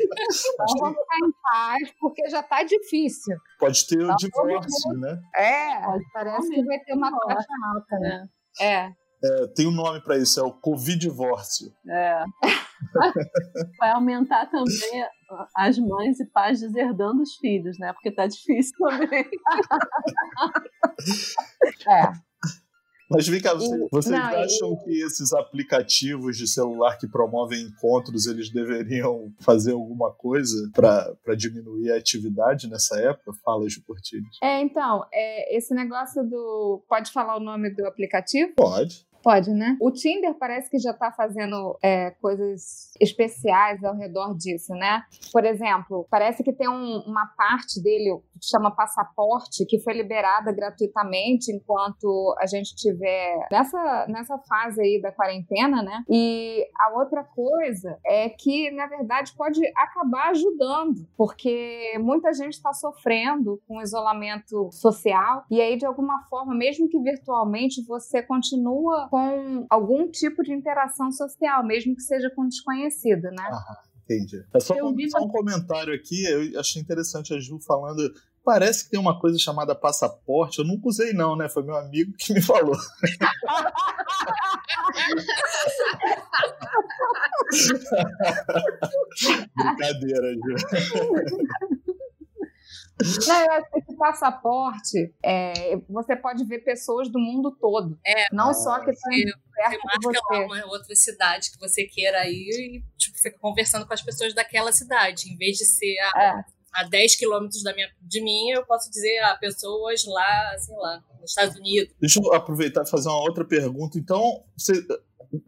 Então, vamos ficar em paz, porque já tá difícil. Pode ter o Tá divórcio, né? É, Pode parece que vai ter uma taxa alta, né? É. É, tem um nome para isso, é o Covid-divórcio. É. [laughs] Vai aumentar também as mães e pais deserdando os filhos, né? Porque tá difícil também. [laughs] É. Mas vem cá, você- E- vocês não, e- acham que esses aplicativos de celular que promovem encontros, eles deveriam fazer alguma coisa para diminuir a atividade nessa época? Fala, Ju Cortines. É, então, é, esse negócio do. Pode falar o nome do aplicativo? Pode. Pode, né? O Tinder parece que já tá fazendo é, coisas especiais ao redor disso, né? Por exemplo, parece que tem um- uma parte dele que chama passaporte que foi liberada gratuitamente enquanto a gente tiver nessa, nessa fase aí da quarentena, né? E a outra coisa é que, na verdade, pode acabar ajudando, porque muita gente está sofrendo com isolamento social e aí, de alguma forma, mesmo que virtualmente, você continua com algum tipo de interação social, mesmo que seja com desconhecido, né? Entendi. É só, Eu um- vi só um comentário aqui, eu achei interessante a Ju falando. Parece que tem uma coisa chamada passaporte. Eu nunca usei, não, né? Foi meu amigo que me falou. [laughs] Brincadeira, Ju. [laughs] Não, eu acho que esse passaporte, é, você pode ver pessoas do mundo todo. É. Não só que estão Você perto de marca lá você. uma outra cidade que você queira ir e tipo, fica conversando com as pessoas daquela cidade. Em vez de ser a, É. a 10 quilômetros da minha, de mim, eu posso dizer a pessoas lá, sei lá, nos Estados Unidos. Deixa eu aproveitar e fazer uma outra pergunta. Então, você-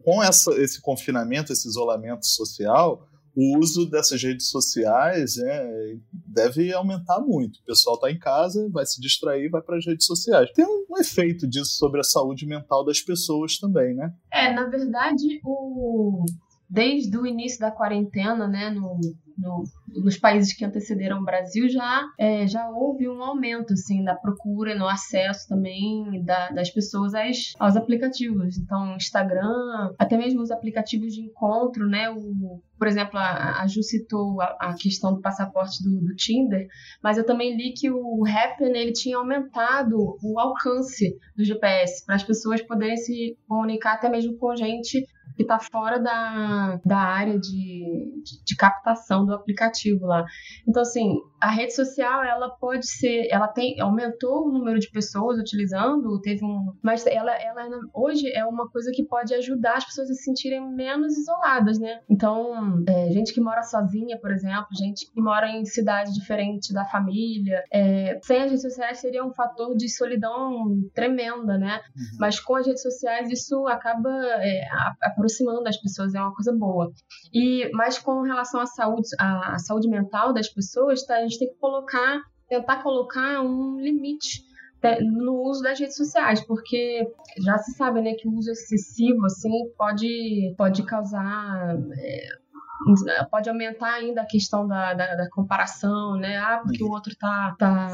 com essa- esse confinamento, esse isolamento social, o uso dessas redes sociais né, deve aumentar muito. O pessoal está em casa, vai se distrair, vai para as redes sociais. Tem um efeito disso sobre a saúde mental das pessoas também, né? É, na verdade, o... desde o início da quarentena, né, no, no- nos países que antecederam o Brasil, já, é, já houve um aumento, assim, da procura, no acesso também da- das pessoas às- aos aplicativos. Então, Instagram, até mesmo os aplicativos de encontro, né, o... Por exemplo, a, a Ju citou a, a questão do passaporte do, do Tinder, mas eu também li que o Happn ele tinha aumentado o alcance do GPS para as pessoas poderem se comunicar até mesmo com gente que está fora da, da área de, de, de captação do aplicativo lá. Então, assim, a rede social ela pode ser, ela tem aumentou o número de pessoas utilizando, teve um, mas ela, ela hoje é uma coisa que pode ajudar as pessoas a se sentirem menos isoladas, né? Então, é, gente que mora sozinha, por exemplo, gente que mora em cidade diferente da família, é, sem as redes sociais seria um fator de solidão tremenda, né? Uhum. Mas com as redes sociais isso acaba é, aproximando as pessoas, é uma coisa boa. E mas com relação à saúde, à, à saúde mental das pessoas, tá? Gente tem que colocar, tentar colocar um limite no uso das redes sociais, porque já se sabe, né, que o uso excessivo, assim, pode, pode causar... É, pode aumentar ainda a questão da, da, da, comparação, né? Ah, porque o outro tá, tá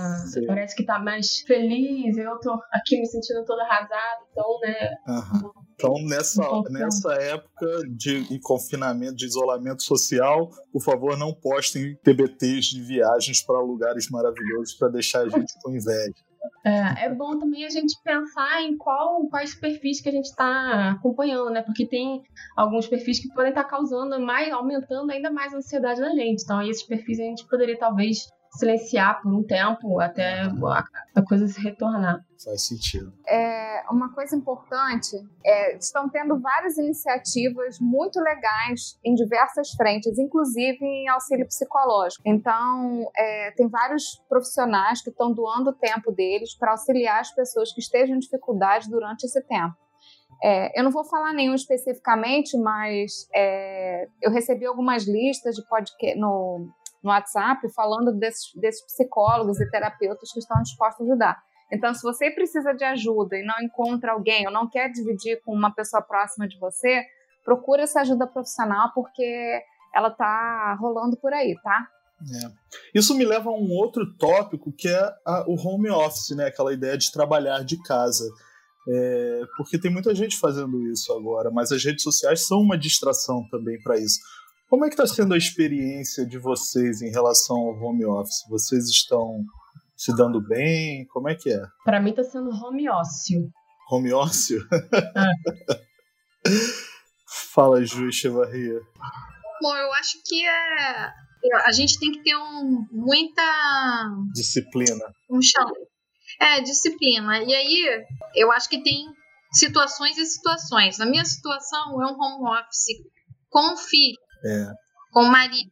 parece que tá mais feliz, eu tô aqui me sentindo toda arrasada, então, né? Uhum. Então, nessa, nessa época de confinamento, de isolamento social, por favor, não postem TBTs de viagens para lugares maravilhosos para deixar a gente com inveja. É, é, bom também a gente pensar em qual, quais perfis que a gente está acompanhando, né? Porque tem alguns perfis que podem estar tá causando mais, aumentando ainda mais a ansiedade da gente. Então, esses perfis a gente poderia talvez silenciar por um tempo até a, coisa se retornar. Faz sentido. É, uma coisa importante é estão tendo várias iniciativas muito legais em diversas frentes, inclusive em auxílio psicológico. Então, é, tem vários profissionais que estão doando o tempo deles para auxiliar as pessoas que estejam em dificuldade durante esse tempo. É, eu não vou falar nenhum especificamente, mas é, eu recebi algumas listas de podcast no, no WhatsApp falando desses, desses psicólogos e terapeutas que estão dispostos a ajudar. Então, se você precisa de ajuda e não encontra alguém ou não quer dividir com uma pessoa próxima de você, procura essa ajuda profissional porque ela tá rolando por aí, tá? É. Isso me leva a um outro tópico que é a, o home office, né? Aquela ideia de trabalhar de casa. É, porque tem muita gente fazendo isso agora, mas as redes sociais são uma distração também para isso. Como é que está sendo a experiência de vocês em relação ao home office? Vocês estão se dando bem? Como é que é? Para mim está sendo home ócio. Home ócio? É. [laughs] [laughs] Fala, Ju Echevarria. Bom, eu acho que é... a gente tem que ter um, muita... Disciplina. Um chão. É, disciplina. E aí, eu acho que tem situações e situações. Na minha situação, é um home office com filho é. com o marido,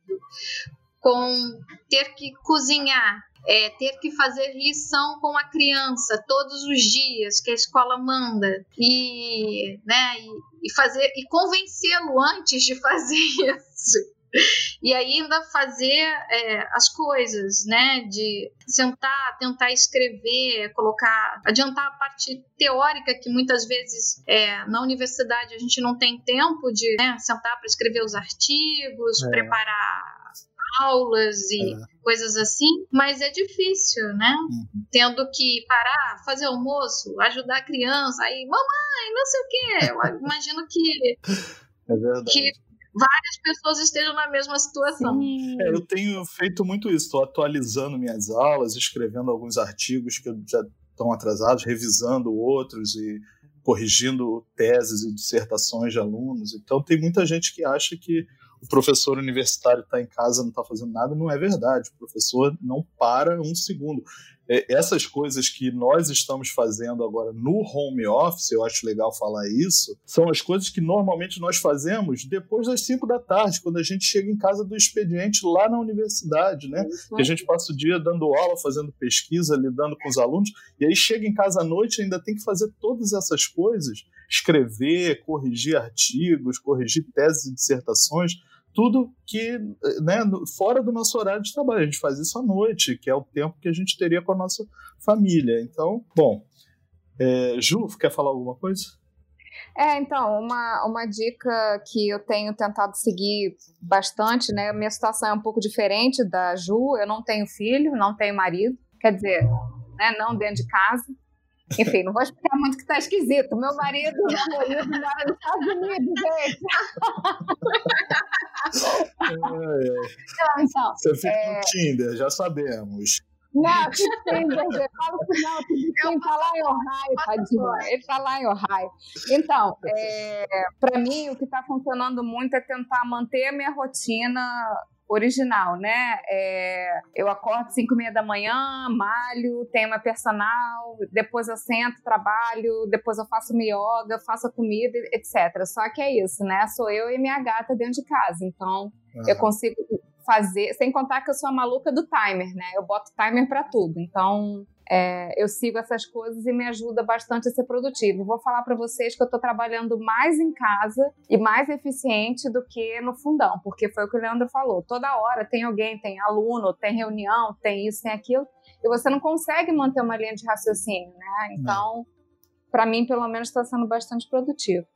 com ter que cozinhar, é, ter que fazer lição com a criança todos os dias que a escola manda e, né, e, e fazer e convencê-lo antes de fazer [laughs] isso e ainda fazer é, as coisas, né? De sentar, tentar escrever, colocar, adiantar a parte teórica que muitas vezes é, na universidade a gente não tem tempo de né, sentar para escrever os artigos, é. preparar aulas e é. coisas assim, mas é difícil, né? Uhum. Tendo que parar, fazer almoço, ajudar a criança, aí, mamãe, não sei o quê. Eu imagino que. [laughs] É verdade. Que várias pessoas estejam na mesma situação. É, eu tenho feito muito isso, estou atualizando minhas aulas, escrevendo alguns artigos que já estão atrasados, revisando outros e corrigindo teses e dissertações de alunos. Então tem muita gente que acha que o professor universitário está em casa não está fazendo nada, não é verdade. O professor não para um segundo. É, essas coisas que nós estamos fazendo agora no home office, eu acho legal falar isso, são as coisas que normalmente nós fazemos depois das 5 da tarde, quando a gente chega em casa do expediente lá na universidade, né? Que a gente passa o dia dando aula, fazendo pesquisa, lidando com os alunos, e aí chega em casa à noite e ainda tem que fazer todas essas coisas, escrever, corrigir artigos, corrigir teses e dissertações tudo que, né, fora do nosso horário de trabalho. A gente faz isso à noite, que é o tempo que a gente teria com a nossa família. Então, bom. É, Ju, quer falar alguma coisa? É, então, uma, uma dica que eu tenho tentado seguir bastante, né? Minha situação é um pouco diferente da Ju. Eu não tenho filho, não tenho marido, quer dizer, né, não dentro de casa. Enfim, não vou explicar muito que tá esquisito. Meu marido, meu marido mora nos Estados Unidos, gente. [laughs] É, Então, Você fica é... no Tinder, já sabemos. Não, [laughs] Tinder, fala que não, ele tá lá em Ohio, tadinho. Ele tá lá em Ohio. Então, é, para mim, o que está funcionando muito é tentar manter a minha rotina original, né? É, eu acordo 5 e meia da manhã, malho, tenho uma personal, depois eu sento, trabalho, depois eu faço minha yoga, faço a comida, etc. Só que é isso, né? Sou eu e minha gata dentro de casa. Então, uhum. eu consigo fazer, sem contar que eu sou a maluca do timer, né? Eu boto timer para tudo. Então, é, eu sigo essas coisas e me ajuda bastante a ser produtivo. Vou falar para vocês que eu estou trabalhando mais em casa e mais eficiente do que no fundão, porque foi o que o Leandro falou. Toda hora tem alguém, tem aluno, tem reunião, tem isso, tem aquilo, e você não consegue manter uma linha de raciocínio, né? Então, para mim, pelo menos, está sendo bastante produtivo.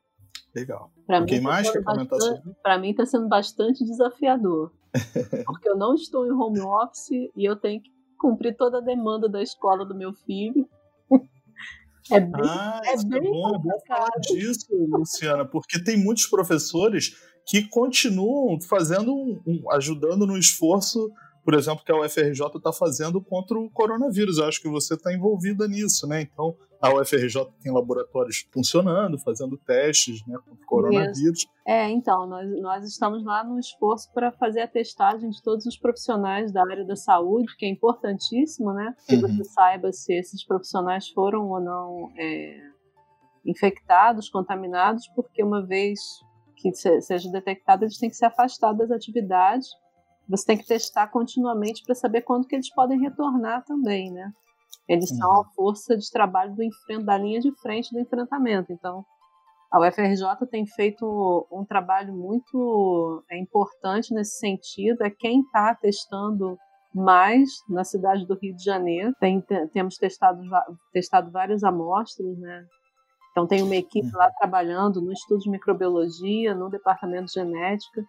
Legal. Pra Quem tá mais quer comentar sobre? Para mim está sendo bastante desafiador. [laughs] porque eu não estou em home office e eu tenho que cumprir toda a demanda da escola do meu filho. [laughs] É bem, ah, é bem é bom, bom falar disso, Luciana, porque tem muitos professores que continuam fazendo, um, um, ajudando no esforço por exemplo, que a UFRJ está fazendo contra o coronavírus. Eu acho que você está envolvida nisso, né? Então, a UFRJ tem laboratórios funcionando, fazendo testes né, contra o coronavírus. Isso. É, então, nós, nós estamos lá no esforço para fazer a testagem de todos os profissionais da área da saúde, que é importantíssimo, né? Que uhum. você saiba se esses profissionais foram ou não é, infectados, contaminados, porque uma vez que seja detectado, eles têm que ser afastados das atividades você tem que testar continuamente para saber quando que eles podem retornar também, né? Eles são a força de trabalho do da linha de frente do enfrentamento. Então, a UFRJ tem feito um trabalho muito é, importante nesse sentido. É quem está testando mais na cidade do Rio de Janeiro. Tem, temos testado, testado várias amostras, né? Então tem uma equipe lá trabalhando no estudo de microbiologia, no departamento de genética,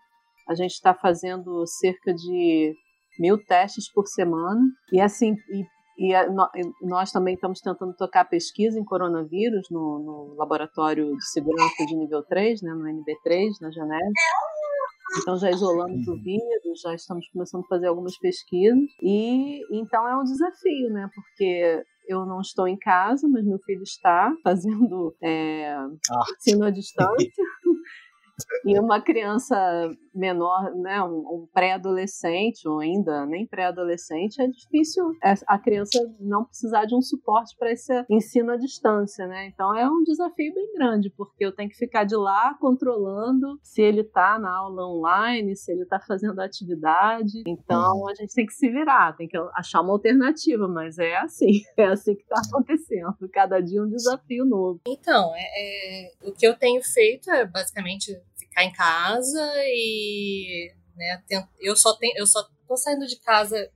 a gente está fazendo cerca de mil testes por semana. E assim, e, e a, no, nós também estamos tentando tocar pesquisa em coronavírus no, no, laboratório de segurança de nível 3, né, no NB3, na Geneve. Então já isolamos o vírus, já estamos começando a fazer algumas pesquisas. E então é um desafio, né? Porque eu não estou em casa, mas meu filho está [laughs] fazendo é, ah. ensino à distância. [laughs] E uma criança menor, né, um, um pré-adolescente, ou ainda nem pré-adolescente, é difícil a criança não precisar de um suporte para esse ensino à distância, né? Então é um desafio bem grande, porque eu tenho que ficar de lá controlando se ele está na aula online, se ele está fazendo atividade. Então a gente tem que se virar, tem que achar uma alternativa, mas é assim, [laughs] é assim que está acontecendo. Cada dia um desafio novo. Então, é, é, o que eu tenho feito é basicamente ficar em casa e né, eu só tenho, eu só tô saindo de casa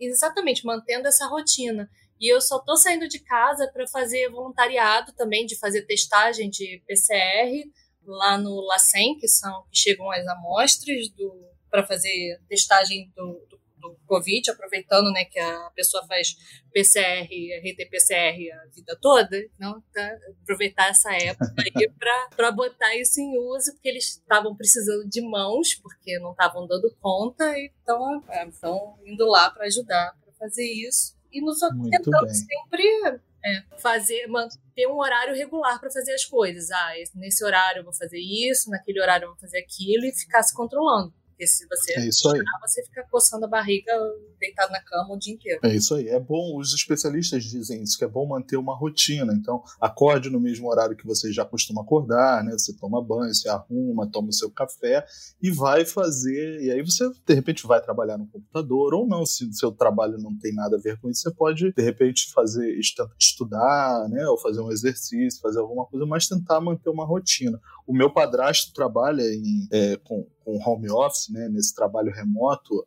exatamente mantendo essa rotina. E eu só tô saindo de casa para fazer voluntariado também, de fazer testagem de PCR lá no LACEN, que são que chegam as amostras do para fazer testagem do, do do Covid, aproveitando né, que a pessoa faz PCR, RT-PCR a vida toda, então tá, aproveitar essa época aí [laughs] para botar isso em uso, porque eles estavam precisando de mãos, porque não estavam dando conta, então estão indo lá para ajudar para fazer isso. E nos tentando sempre é, fazer, manter um horário regular para fazer as coisas. Ah, nesse horário eu vou fazer isso, naquele horário eu vou fazer aquilo, e ficar se controlando. Porque se você é isso aí. você fica coçando a barriga deitado na cama o dia inteiro. É isso aí. É bom, os especialistas dizem isso, que é bom manter uma rotina. Então, acorde no mesmo horário que você já costuma acordar, né? Você toma banho, você arruma, toma o seu café e vai fazer. E aí você, de repente, vai trabalhar no computador ou não. Se o seu trabalho não tem nada a ver com isso, você pode, de repente, fazer estudar, né? Ou fazer um exercício, fazer alguma coisa, mas tentar manter uma rotina. O meu padrasto trabalha em, é, com, com home office, né, nesse trabalho remoto,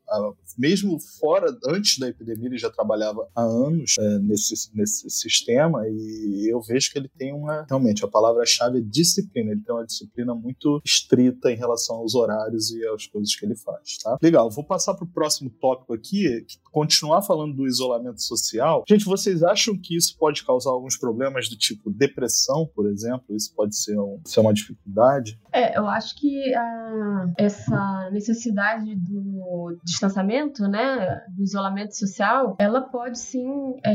mesmo fora, antes da epidemia, ele já trabalhava há anos é, nesse, nesse sistema e eu vejo que ele tem uma, realmente, a palavra-chave é disciplina, ele tem uma disciplina muito estrita em relação aos horários e às coisas que ele faz, tá? Legal, vou passar para o próximo tópico aqui, continuar falando do isolamento social. Gente, vocês acham que isso pode causar alguns problemas do tipo depressão, por exemplo? Isso pode ser, um, ser uma dificuldade? É, eu acho que uh, essa necessidade do distanciamento, né, do isolamento social, ela pode sim é,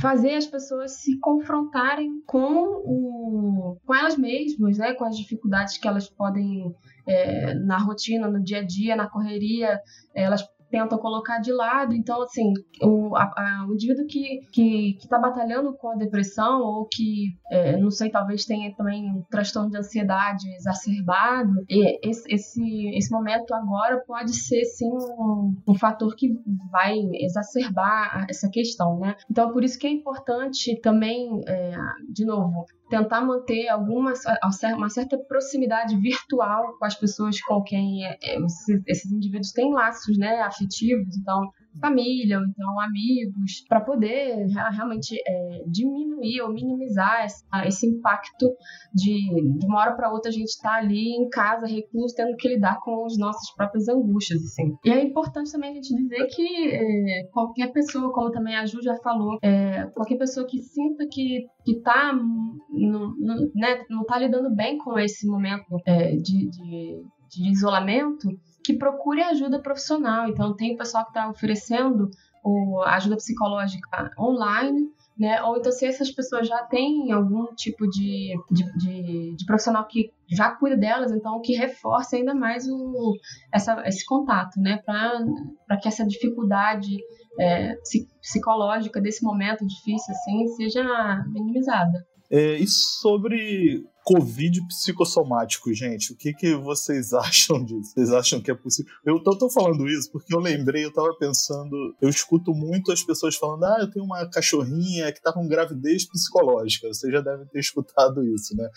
fazer as pessoas se confrontarem com, o, com elas mesmas, né, com as dificuldades que elas podem é, na rotina, no dia a dia, na correria, elas tentam colocar de lado. Então, assim, o, a, a, o indivíduo que que está batalhando com a depressão ou que, é, não sei, talvez tenha também um transtorno de ansiedade exacerbado, e esse, esse, esse momento agora pode ser, sim, um, um fator que vai exacerbar essa questão, né? Então, por isso que é importante também, é, de novo, tentar manter alguma uma certa proximidade virtual com as pessoas com quem é, é, esses, indivíduos têm laços né, afetivos, então família, ou então amigos, para poder realmente é, diminuir ou minimizar essa, esse impacto de, de uma hora para outra a gente estar tá ali em casa, recluso, tendo que lidar com as nossas próprias angústias. Assim. E é importante também a gente dizer que é, qualquer pessoa, como também a Ju já falou, é, qualquer pessoa que sinta que que tá no, no, né, não está lidando bem com esse momento é, de, de, de isolamento, que procure ajuda profissional. Então, tem o pessoal que está oferecendo o, ajuda psicológica online, né? Ou então, se essas pessoas já têm algum tipo de, de, de, de profissional que já cuida delas, então que reforce ainda mais o, essa, esse contato, né? Para que essa dificuldade é, psicológica desse momento difícil assim seja minimizada. É, e sobre Covid psicossomático, gente, o que, que vocês [laughs] acham disso? Vocês acham que é possível? Eu tô, tô, falando isso porque eu lembrei, eu tava pensando, eu escuto muito as pessoas falando, ah, eu tenho uma cachorrinha que tá com gravidez psicológica. Vocês já devem ter [laughs] escutado isso, né?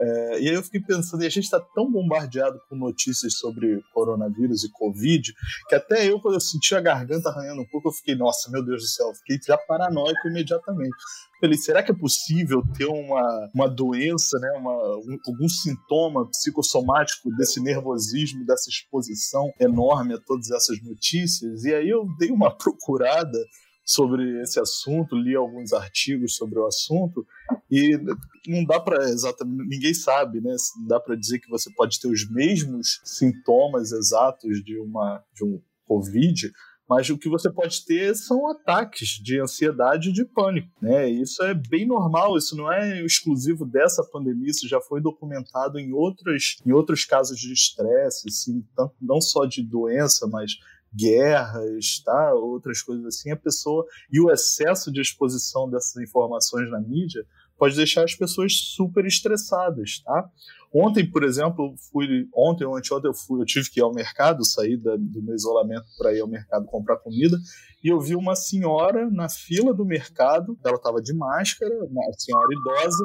É, e aí eu fiquei pensando, e a gente está tão bombardeado com notícias sobre coronavírus e Covid, que até eu, quando eu senti a garganta arranhando um pouco, eu fiquei, nossa, meu Deus do céu, fiquei já paranoico imediatamente. Falei, será que é possível ter uma, uma doença, né, uma, um, algum sintoma psicossomático desse nervosismo, dessa exposição enorme a todas essas notícias? E aí eu dei uma procurada sobre esse assunto, li alguns artigos sobre o assunto e não dá para exatamente, ninguém sabe, né? Não dá para dizer que você pode ter os mesmos sintomas exatos de uma de um COVID, mas o que você pode ter são ataques de ansiedade e de pânico, né? Isso é bem normal, isso não é exclusivo dessa pandemia, isso já foi documentado em outros, em outros casos de estresse, assim, não só de doença, mas guerras, tá? outras coisas assim, a pessoa e o excesso de exposição dessas informações na mídia pode deixar as pessoas super estressadas, tá? Ontem, por exemplo, fui ontem ou anteontem eu fui, eu tive que ir ao mercado, sair da, do meu isolamento para ir ao mercado comprar comida, e eu vi uma senhora na fila do mercado, ela estava de máscara, uma senhora idosa,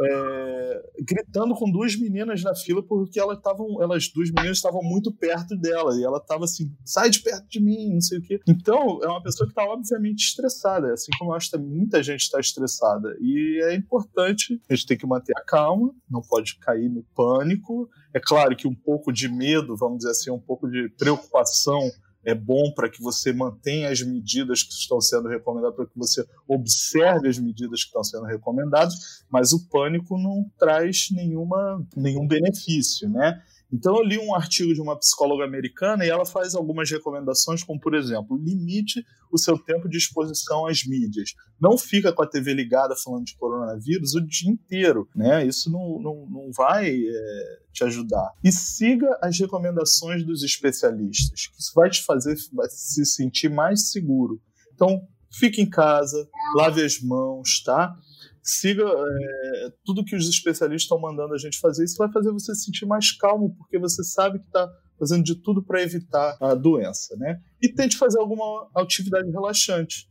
é, gritando com duas meninas na fila porque elas estavam, elas duas meninas estavam muito perto dela e ela estava assim, sai de perto de mim, não sei o quê. Então é uma pessoa que está obviamente estressada, assim como eu acho que muita gente está estressada e é importante a gente tem que manter a calma, não pode cair no pânico. É claro que um pouco de medo, vamos dizer assim, um pouco de preocupação é bom para que você mantenha as medidas que estão sendo recomendadas, para que você observe as medidas que estão sendo recomendadas, mas o pânico não traz nenhuma, nenhum benefício, né? Então eu li um artigo de uma psicóloga americana e ela faz algumas recomendações, como por exemplo, limite o seu tempo de exposição às mídias. Não fica com a TV ligada falando de coronavírus o dia inteiro, né? Isso não, não, não vai é, te ajudar. E siga as recomendações dos especialistas, isso vai te fazer se sentir mais seguro. Então, fique em casa, lave as mãos, tá? Siga é, tudo que os especialistas estão mandando a gente fazer. Isso vai fazer você se sentir mais calmo, porque você sabe que está fazendo de tudo para evitar a doença, né? E tente fazer alguma atividade relaxante,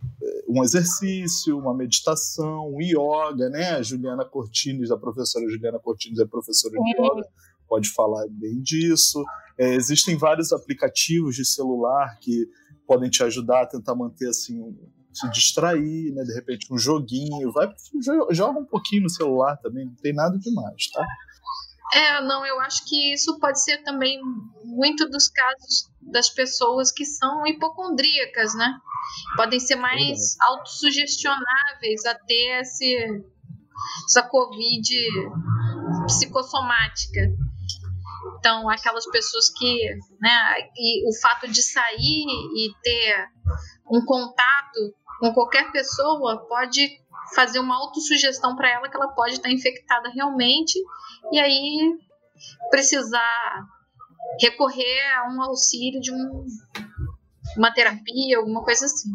um exercício, uma meditação, um yoga, né? A Juliana Cortines, a professora Juliana Cortines é professora de yoga, pode falar bem disso. É, existem vários aplicativos de celular que podem te ajudar a tentar manter assim se distrair, né? De repente um joguinho, vai joga um pouquinho no celular também, não tem nada demais, tá? É, não, eu acho que isso pode ser também muito dos casos das pessoas que são hipocondríacas, né? Podem ser mais autossugestionáveis a ter esse, essa Covid psicossomática. Então, aquelas pessoas que, né, e o fato de sair e ter um contato com qualquer pessoa pode fazer uma autossugestão para ela que ela pode estar infectada realmente e aí precisar recorrer a um auxílio de um, uma terapia, alguma coisa assim.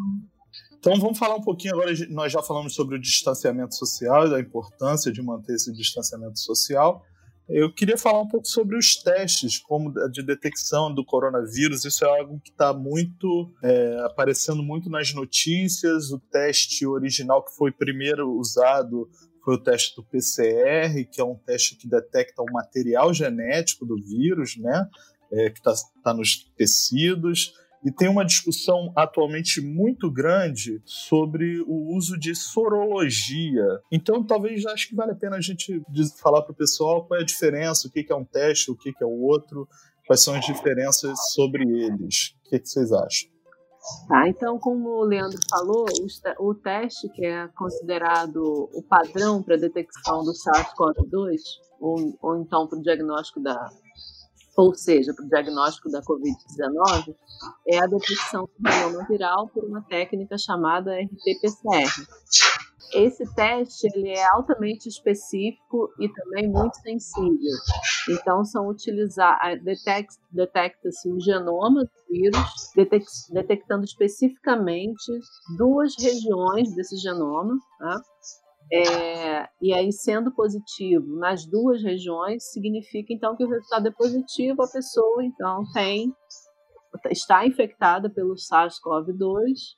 Então vamos falar um pouquinho agora. Nós já falamos sobre o distanciamento social da importância de manter esse distanciamento social. Eu queria falar um pouco sobre os testes como de detecção do coronavírus. Isso é algo que está muito é, aparecendo muito nas notícias. O teste original que foi primeiro usado foi o teste do PCR, que é um teste que detecta o material genético do vírus, né? É, que está tá nos tecidos. E tem uma discussão atualmente muito grande sobre o uso de sorologia. Então, talvez acho que vale a pena a gente falar para o pessoal qual é a diferença, o que é um teste, o que é o outro, quais são as diferenças sobre eles. O que, vocês acham? Tá, então, como o Leandro falou, o teste que é considerado o padrão para a detecção do SARS-CoV-2, ou, ou então para o diagnóstico da, ou seja, para o diagnóstico da Covid-19, é a detecção do genoma viral por uma técnica chamada RT-PCR. Esse teste ele é altamente específico e também muito sensível. Então, são utilizados, detecta-se o genoma do vírus, detectando especificamente duas regiões desse genoma, tá? É, e aí, sendo positivo nas duas regiões, significa então que o resultado é positivo, a pessoa então tem está infectada pelo SARS-CoV-2,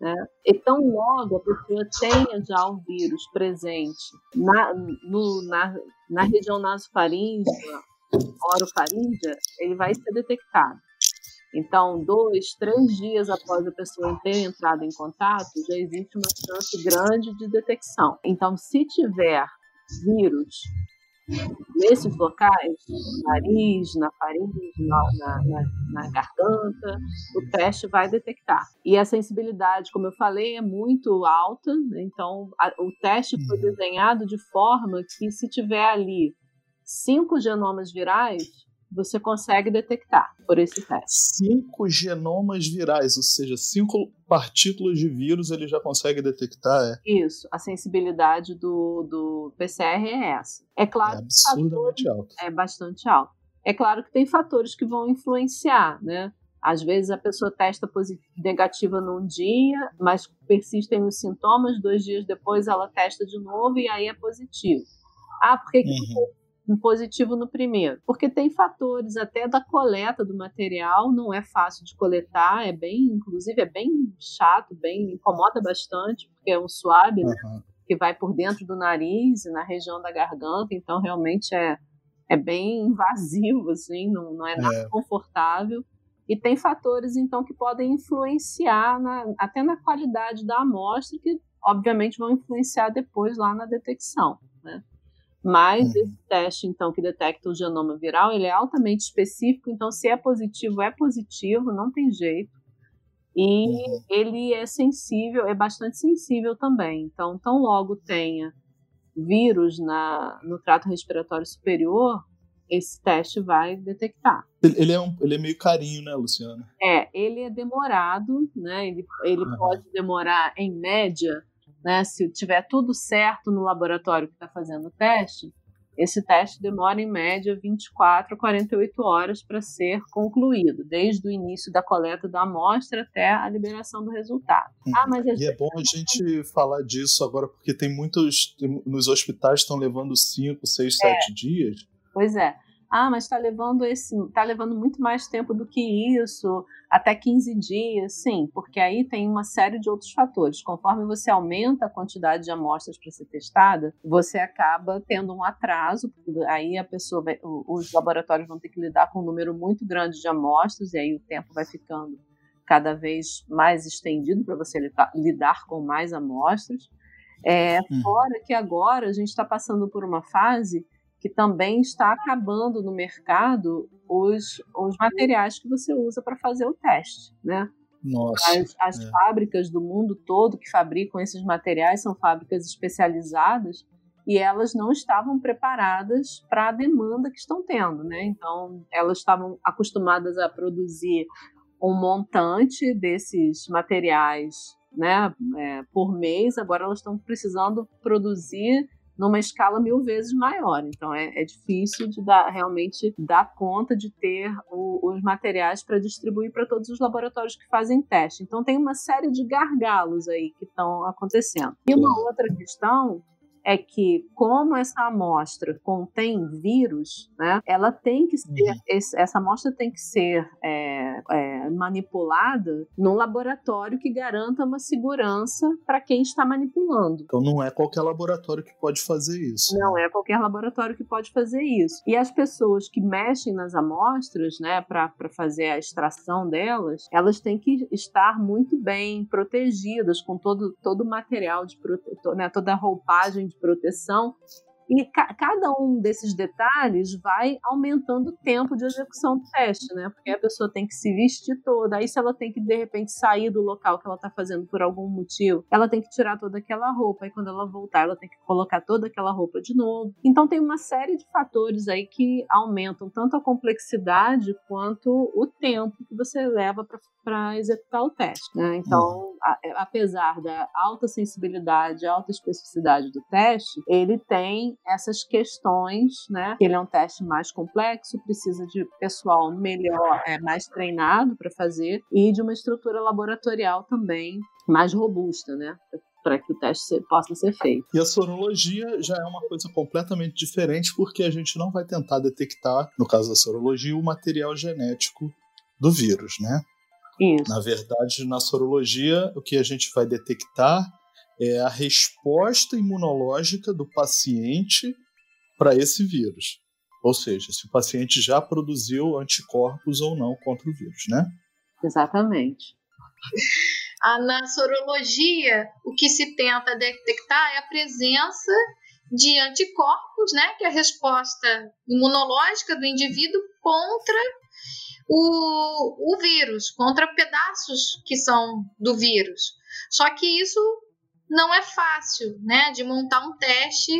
né? Então, logo a pessoa tenha já o vírus presente na, no, na, na região nasofaríngea, orofaríngea, ele vai ser detectado. Então, dois, três dias após a pessoa ter entrado em contato, já existe uma chance grande de detecção. Então, se tiver vírus nesses locais, no nariz, na faringe, na, na, na, garganta, o teste vai detectar. E a sensibilidade, como eu falei, é muito alta, né? então a, o teste foi uhum. desenhado de forma que se tiver ali cinco genomas virais, você consegue detectar por esse teste. Cinco genomas virais, ou seja, cinco partículas de vírus ele já consegue detectar, é? Isso, a sensibilidade do, do PCR é essa. É claro é absurdamente alto. É bastante alto. É claro que tem fatores que vão influenciar, né? Às vezes a pessoa testa negativa num dia, mas persistem os sintomas, dois dias depois ela testa de novo e aí é positivo. Ah, por que, que uhum um positivo no primeiro, porque tem fatores até da coleta do material, não é fácil de coletar, é bem, inclusive é bem chato, bem incomoda bastante, porque é um suave uhum. que vai por dentro do nariz e na região da garganta, então realmente é, é bem invasivo, assim, não, não é nada é. confortável. E tem fatores, então, que podem influenciar na, até na qualidade da amostra, que obviamente vão influenciar depois lá na detecção. Né? Mas uhum. esse teste, então, que detecta o genoma viral, ele é altamente específico, então se é positivo, é positivo, não tem jeito. E uhum. ele é sensível, é bastante sensível também. Então, tão logo tenha vírus na, no trato respiratório superior, esse teste vai detectar. Ele é, um, ele é meio carinho, né, Luciana? É, ele é demorado, né? Ele, ele uhum. pode demorar, em média, né, se tiver tudo certo no laboratório que está fazendo o teste, esse teste demora em média 24 a 48 horas para ser concluído, desde o início da coleta da amostra até a liberação do resultado. Uhum. Ah, mas e é bom a gente falar disso agora, porque tem muitos. Nos hospitais estão levando 5, 6, 7 dias. Pois é ah, mas está levando esse, está levando muito mais tempo do que isso, até 15 dias, sim, porque aí tem uma série de outros fatores. Conforme você aumenta a quantidade de amostras para ser testada, você acaba tendo um atraso, porque aí a pessoa vai, os laboratórios vão ter que lidar com um número muito grande de amostras, e aí o tempo vai ficando cada vez mais estendido para você lidar com mais amostras. É, hum. Fora que agora a gente está passando por uma fase que também está acabando no mercado os, os materiais que você usa para fazer o teste, né? Nossa, as, as é. fábricas do mundo todo que fabricam esses materiais são fábricas especializadas e elas não estavam preparadas para a demanda que estão tendo, né? Então, elas estavam acostumadas a produzir um montante desses materiais, né, é, por mês. Agora elas estão precisando produzir numa escala mil vezes maior. Então é, é difícil de dar, realmente dar conta de ter o, os materiais para distribuir para todos os laboratórios que fazem teste. Então tem uma série de gargalos aí que estão acontecendo. E uma outra questão é que, como essa amostra contém vírus, né, ela tem que ser, uhum. esse, essa amostra tem que ser é, é, manipulada num laboratório que garanta uma segurança para quem está manipulando. Então não é qualquer laboratório que pode fazer isso. Não é qualquer laboratório que pode fazer isso. E as pessoas que mexem nas amostras, né, para fazer a extração delas, elas têm que estar muito bem protegidas com todo, todo o material de protetor, né, toda a roupagem de proteção. E ca cada um desses detalhes vai aumentando o tempo de execução do teste, né? Porque a pessoa tem que se vestir toda. Aí, se ela tem que, de repente, sair do local que ela está fazendo por algum motivo, ela tem que tirar toda aquela roupa. Aí, quando ela voltar, ela tem que colocar toda aquela roupa de novo. Então, tem uma série de fatores aí que aumentam tanto a complexidade quanto o tempo que você leva para para executar o teste. Né? Então, a, é, apesar da alta sensibilidade, alta especificidade do teste, ele tem essas questões, né? Ele é um teste mais complexo, precisa de pessoal melhor, é, mais treinado para fazer e de uma estrutura laboratorial também mais robusta, né? para que o teste possa ser feito. E a sorologia já é uma coisa completamente diferente, porque a gente não vai tentar detectar, no caso da sorologia, o material genético do vírus, né? Isso. Na verdade, na sorologia, o que a gente vai detectar é a resposta imunológica do paciente para esse vírus. Ou seja, se o paciente já produziu anticorpos ou não contra o vírus, né? Exatamente. [laughs] Ah, na sorologia, o que se tenta detectar é a presença de anticorpos, né, que é a resposta imunológica do indivíduo contra o, o vírus, contra pedaços que são do vírus. Só que isso não é fácil, né, de montar um teste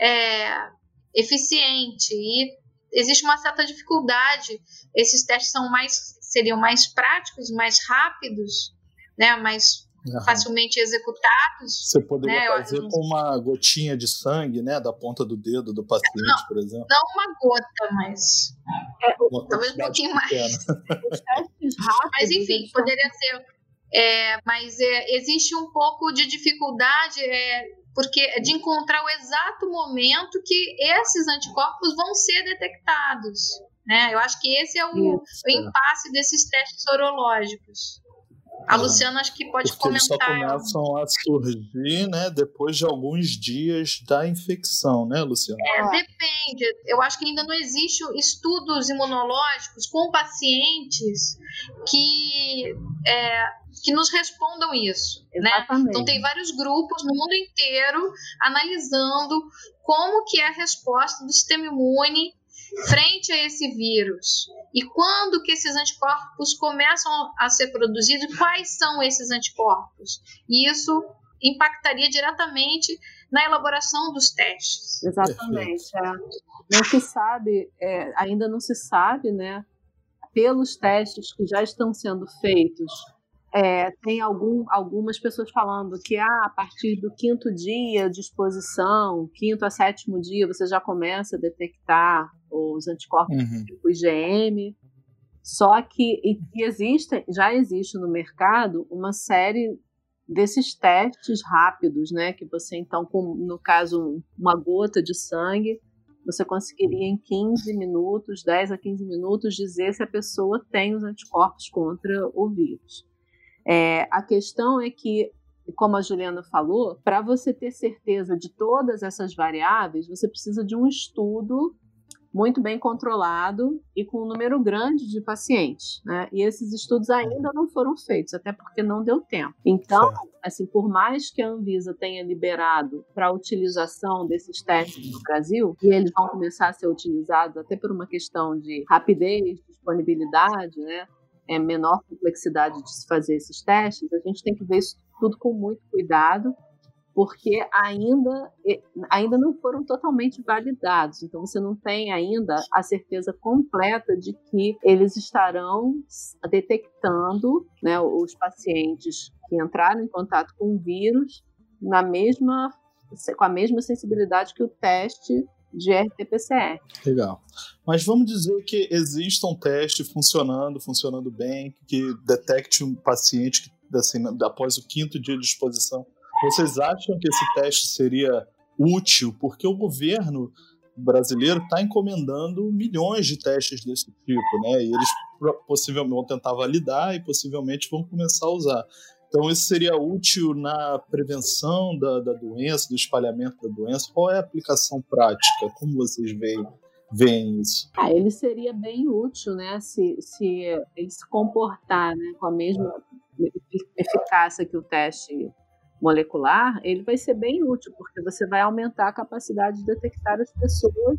é, eficiente e existe uma certa dificuldade. Esses testes são mais seriam mais práticos, mais rápidos, né, mais uhum. facilmente executados. Você poderia né? fazer com uma gotinha de sangue, né, da ponta do dedo do paciente, não, por exemplo. Não uma gota, mas é, talvez um pouquinho mais. [laughs] mas enfim, poderia ser. É, mas é, existe um pouco de dificuldade é, porque de encontrar o exato momento que esses anticorpos vão ser detectados. Né? Eu acho que esse é o, o impasse desses testes sorológicos. A Luciana acho que pode Porque comentar. Eles só começam a surgir, né, depois de alguns dias da infecção, né, Luciana? É, depende. Eu acho que ainda não existe estudos imunológicos com pacientes que é, que nos respondam isso, né? Então tem vários grupos no mundo inteiro analisando como que é a resposta do sistema imune frente a esse vírus? E quando que esses anticorpos começam a ser produzidos? Quais são esses anticorpos? E isso impactaria diretamente na elaboração dos testes. Exatamente. É. Não se sabe, é, ainda não se sabe, né? Pelos testes que já estão sendo feitos, é, tem algum, algumas pessoas falando que ah, a partir do quinto dia de exposição, quinto a sétimo dia, você já começa a detectar os anticorpos uhum. tipo IgM. Só que existe, já existe no mercado uma série desses testes rápidos, né? Que você então, com, no caso, uma gota de sangue, você conseguiria em 15 minutos, 10 a 15 minutos, dizer se a pessoa tem os anticorpos contra o vírus. É, a questão é que, como a Juliana falou, para você ter certeza de todas essas variáveis, você precisa de um estudo muito bem controlado e com um número grande de pacientes, né? E esses estudos ainda não foram feitos, até porque não deu tempo. Então, assim, por mais que a Anvisa tenha liberado para a utilização desses testes no Brasil, e eles vão começar a ser utilizados até por uma questão de rapidez, disponibilidade, né? É, menor complexidade de se fazer esses testes, a gente tem que ver isso tudo com muito cuidado porque ainda, ainda não foram totalmente validados. Então, você não tem ainda a certeza completa de que eles estarão detectando né, os pacientes que entraram em contato com o vírus na mesma, com a mesma sensibilidade que o teste de RT-PCR. Legal. Mas vamos dizer que exista um teste funcionando, funcionando bem, que detecte um paciente que, assim, após o quinto dia de exposição vocês acham que esse teste seria útil? Porque o governo brasileiro está encomendando milhões de testes desse tipo, né? E eles possivelmente vão tentar validar e possivelmente vão começar a usar. Então, isso seria útil na prevenção da, da doença, do espalhamento da doença? Qual é a aplicação prática? Como vocês veem, veem isso? Ah, ele seria bem útil, né? Se, se ele se comportar né, com a mesma eficácia que o teste molecular, ele vai ser bem útil, porque você vai aumentar a capacidade de detectar as pessoas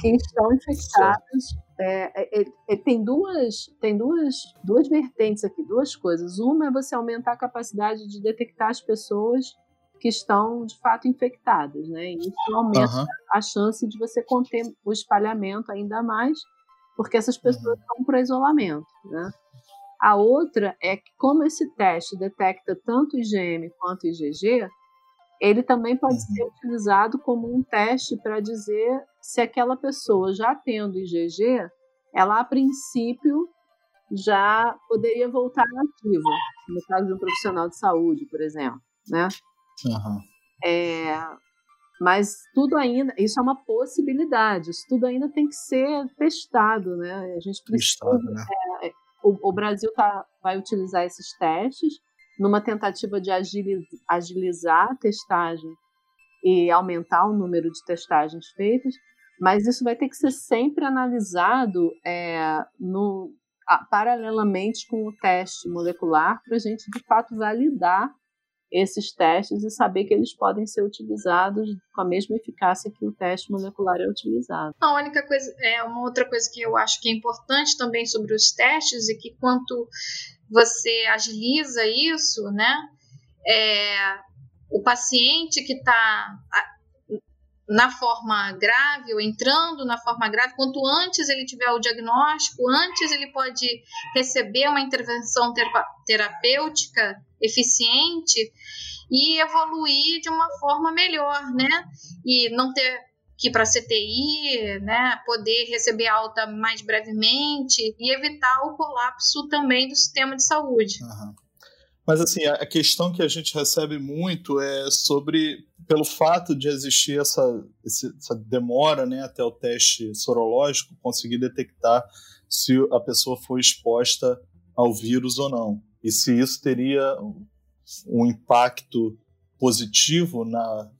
que estão infectadas. É, é, é, é, tem duas, tem duas, duas vertentes aqui, duas coisas. Uma é você aumentar a capacidade de detectar as pessoas que estão de fato infectadas, né? E isso aumenta uhum. a chance de você conter o espalhamento ainda mais, porque essas pessoas uhum. vão para isolamento, né? A outra é que, como esse teste detecta tanto IgM quanto IgG, ele também pode uhum. ser utilizado como um teste para dizer se aquela pessoa já tendo IgG, ela a princípio já poderia voltar ativa, no caso de um profissional de saúde, por exemplo, né? Uhum. É, mas tudo ainda, isso é uma possibilidade, isso tudo ainda tem que ser testado, né? A gente precisa, testado, né? É, o, o Brasil tá, vai utilizar esses testes numa tentativa de agilizar a testagem e aumentar o número de testagens feitas, mas isso vai ter que ser sempre analisado é, no, a, paralelamente com o teste molecular para a gente de fato validar esses testes e saber que eles podem ser utilizados com a mesma eficácia que o teste molecular é utilizado. A única coisa, é uma outra coisa que eu acho que é importante também sobre os testes é que quanto você agiliza isso, né, é, o paciente que está na forma grave ou entrando na forma grave, quanto antes ele tiver o diagnóstico, antes ele pode receber uma intervenção terapêutica eficiente e evoluir de uma forma melhor, né? E não ter que ir para CTI, né, poder receber alta mais brevemente e evitar o colapso também do sistema de saúde. Uhum. Mas assim, a questão que a gente recebe muito é sobre pelo fato de existir essa, essa demora né, até o teste sorológico conseguir detectar se a pessoa foi exposta ao vírus ou não. E se isso teria um impacto positivo na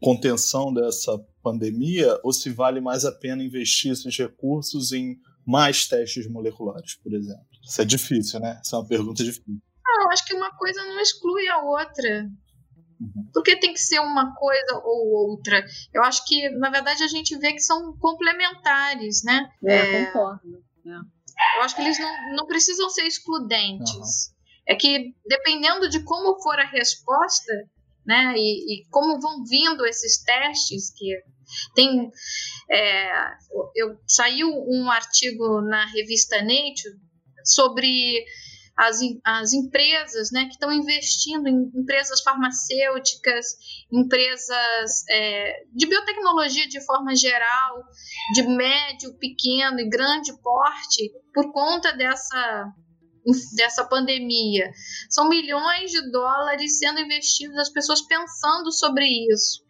contenção dessa pandemia ou se vale mais a pena investir esses recursos em mais testes moleculares, por exemplo. Isso é difícil, né? Essa é uma pergunta difícil. Eu acho que uma coisa não exclui a outra. Uhum. Porque tem que ser uma coisa ou outra. Eu acho que, na verdade, a gente vê que são complementares, né? É, é... concordo. É. Eu acho que eles não, não precisam ser excludentes. Uhum. É que, dependendo de como for a resposta, né, e, e como vão vindo esses testes, que tem. É, eu, saiu um artigo na revista Nature sobre as, as empresas né, que estão investindo em empresas farmacêuticas, empresas é, de biotecnologia de forma geral, de médio, pequeno e grande porte, por conta dessa, dessa pandemia. São milhões de dólares sendo investidos, as pessoas pensando sobre isso.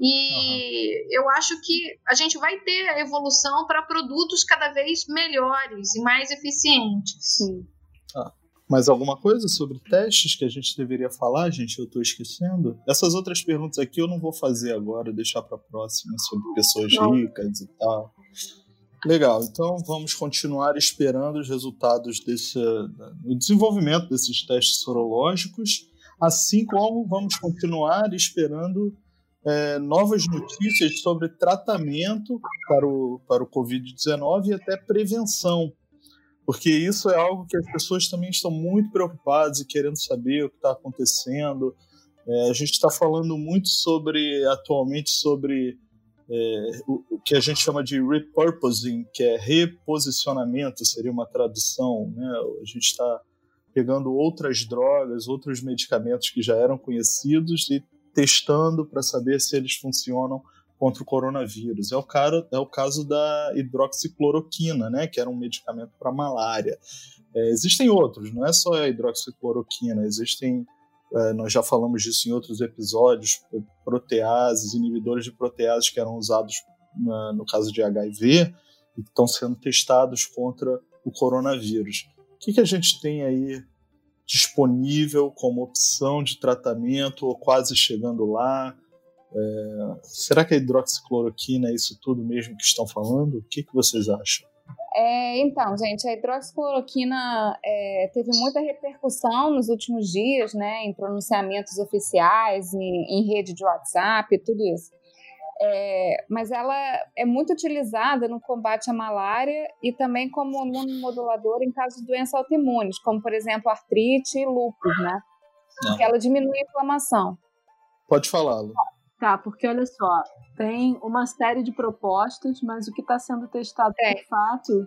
E uhum. eu acho que a gente vai ter a evolução para produtos cada vez melhores e mais eficientes. Sim. Mais alguma coisa sobre testes que a gente deveria falar, gente? Eu estou esquecendo. Essas outras perguntas aqui eu não vou fazer agora, deixar para a próxima sobre pessoas não. ricas e tal. Legal, então vamos continuar esperando os resultados desse o desenvolvimento desses testes sorológicos, assim como vamos continuar esperando é, novas notícias sobre tratamento para o, para o Covid-19 e até prevenção porque isso é algo que as pessoas também estão muito preocupadas e querendo saber o que está acontecendo. É, a gente está falando muito sobre, atualmente, sobre é, o, o, que a gente chama de repurposing, que é reposicionamento, seria uma tradução. Né? A gente está pegando outras drogas, outros medicamentos que já eram conhecidos e testando para saber se eles funcionam contra o coronavírus. É o, cara, é o caso da hidroxicloroquina, né, que era um medicamento para malária. É, existem outros, não é só a hidroxicloroquina, existem, é, nós já falamos disso em outros episódios, proteases, inibidores de proteases que eram usados na, no caso de HIV e estão sendo testados contra o coronavírus. O que, que a gente tem aí disponível como opção de tratamento ou quase chegando lá? É, será que a hidroxicloroquina é isso tudo mesmo que estão falando? O que, que vocês acham? É, então, gente, a hidroxicloroquina é, teve muita repercussão nos últimos dias, né, em pronunciamentos oficiais, em, em rede de WhatsApp, tudo isso. É, mas ela é muito utilizada no combate à malária e também como imunomodulador em casos de doenças autoimunes, como, por exemplo, artrite e lúpus, né? Porque ela diminui a inflamação. Pode falar, Lu. Tá, porque olha só, tem uma série de propostas, mas o que está sendo testado é. de fato,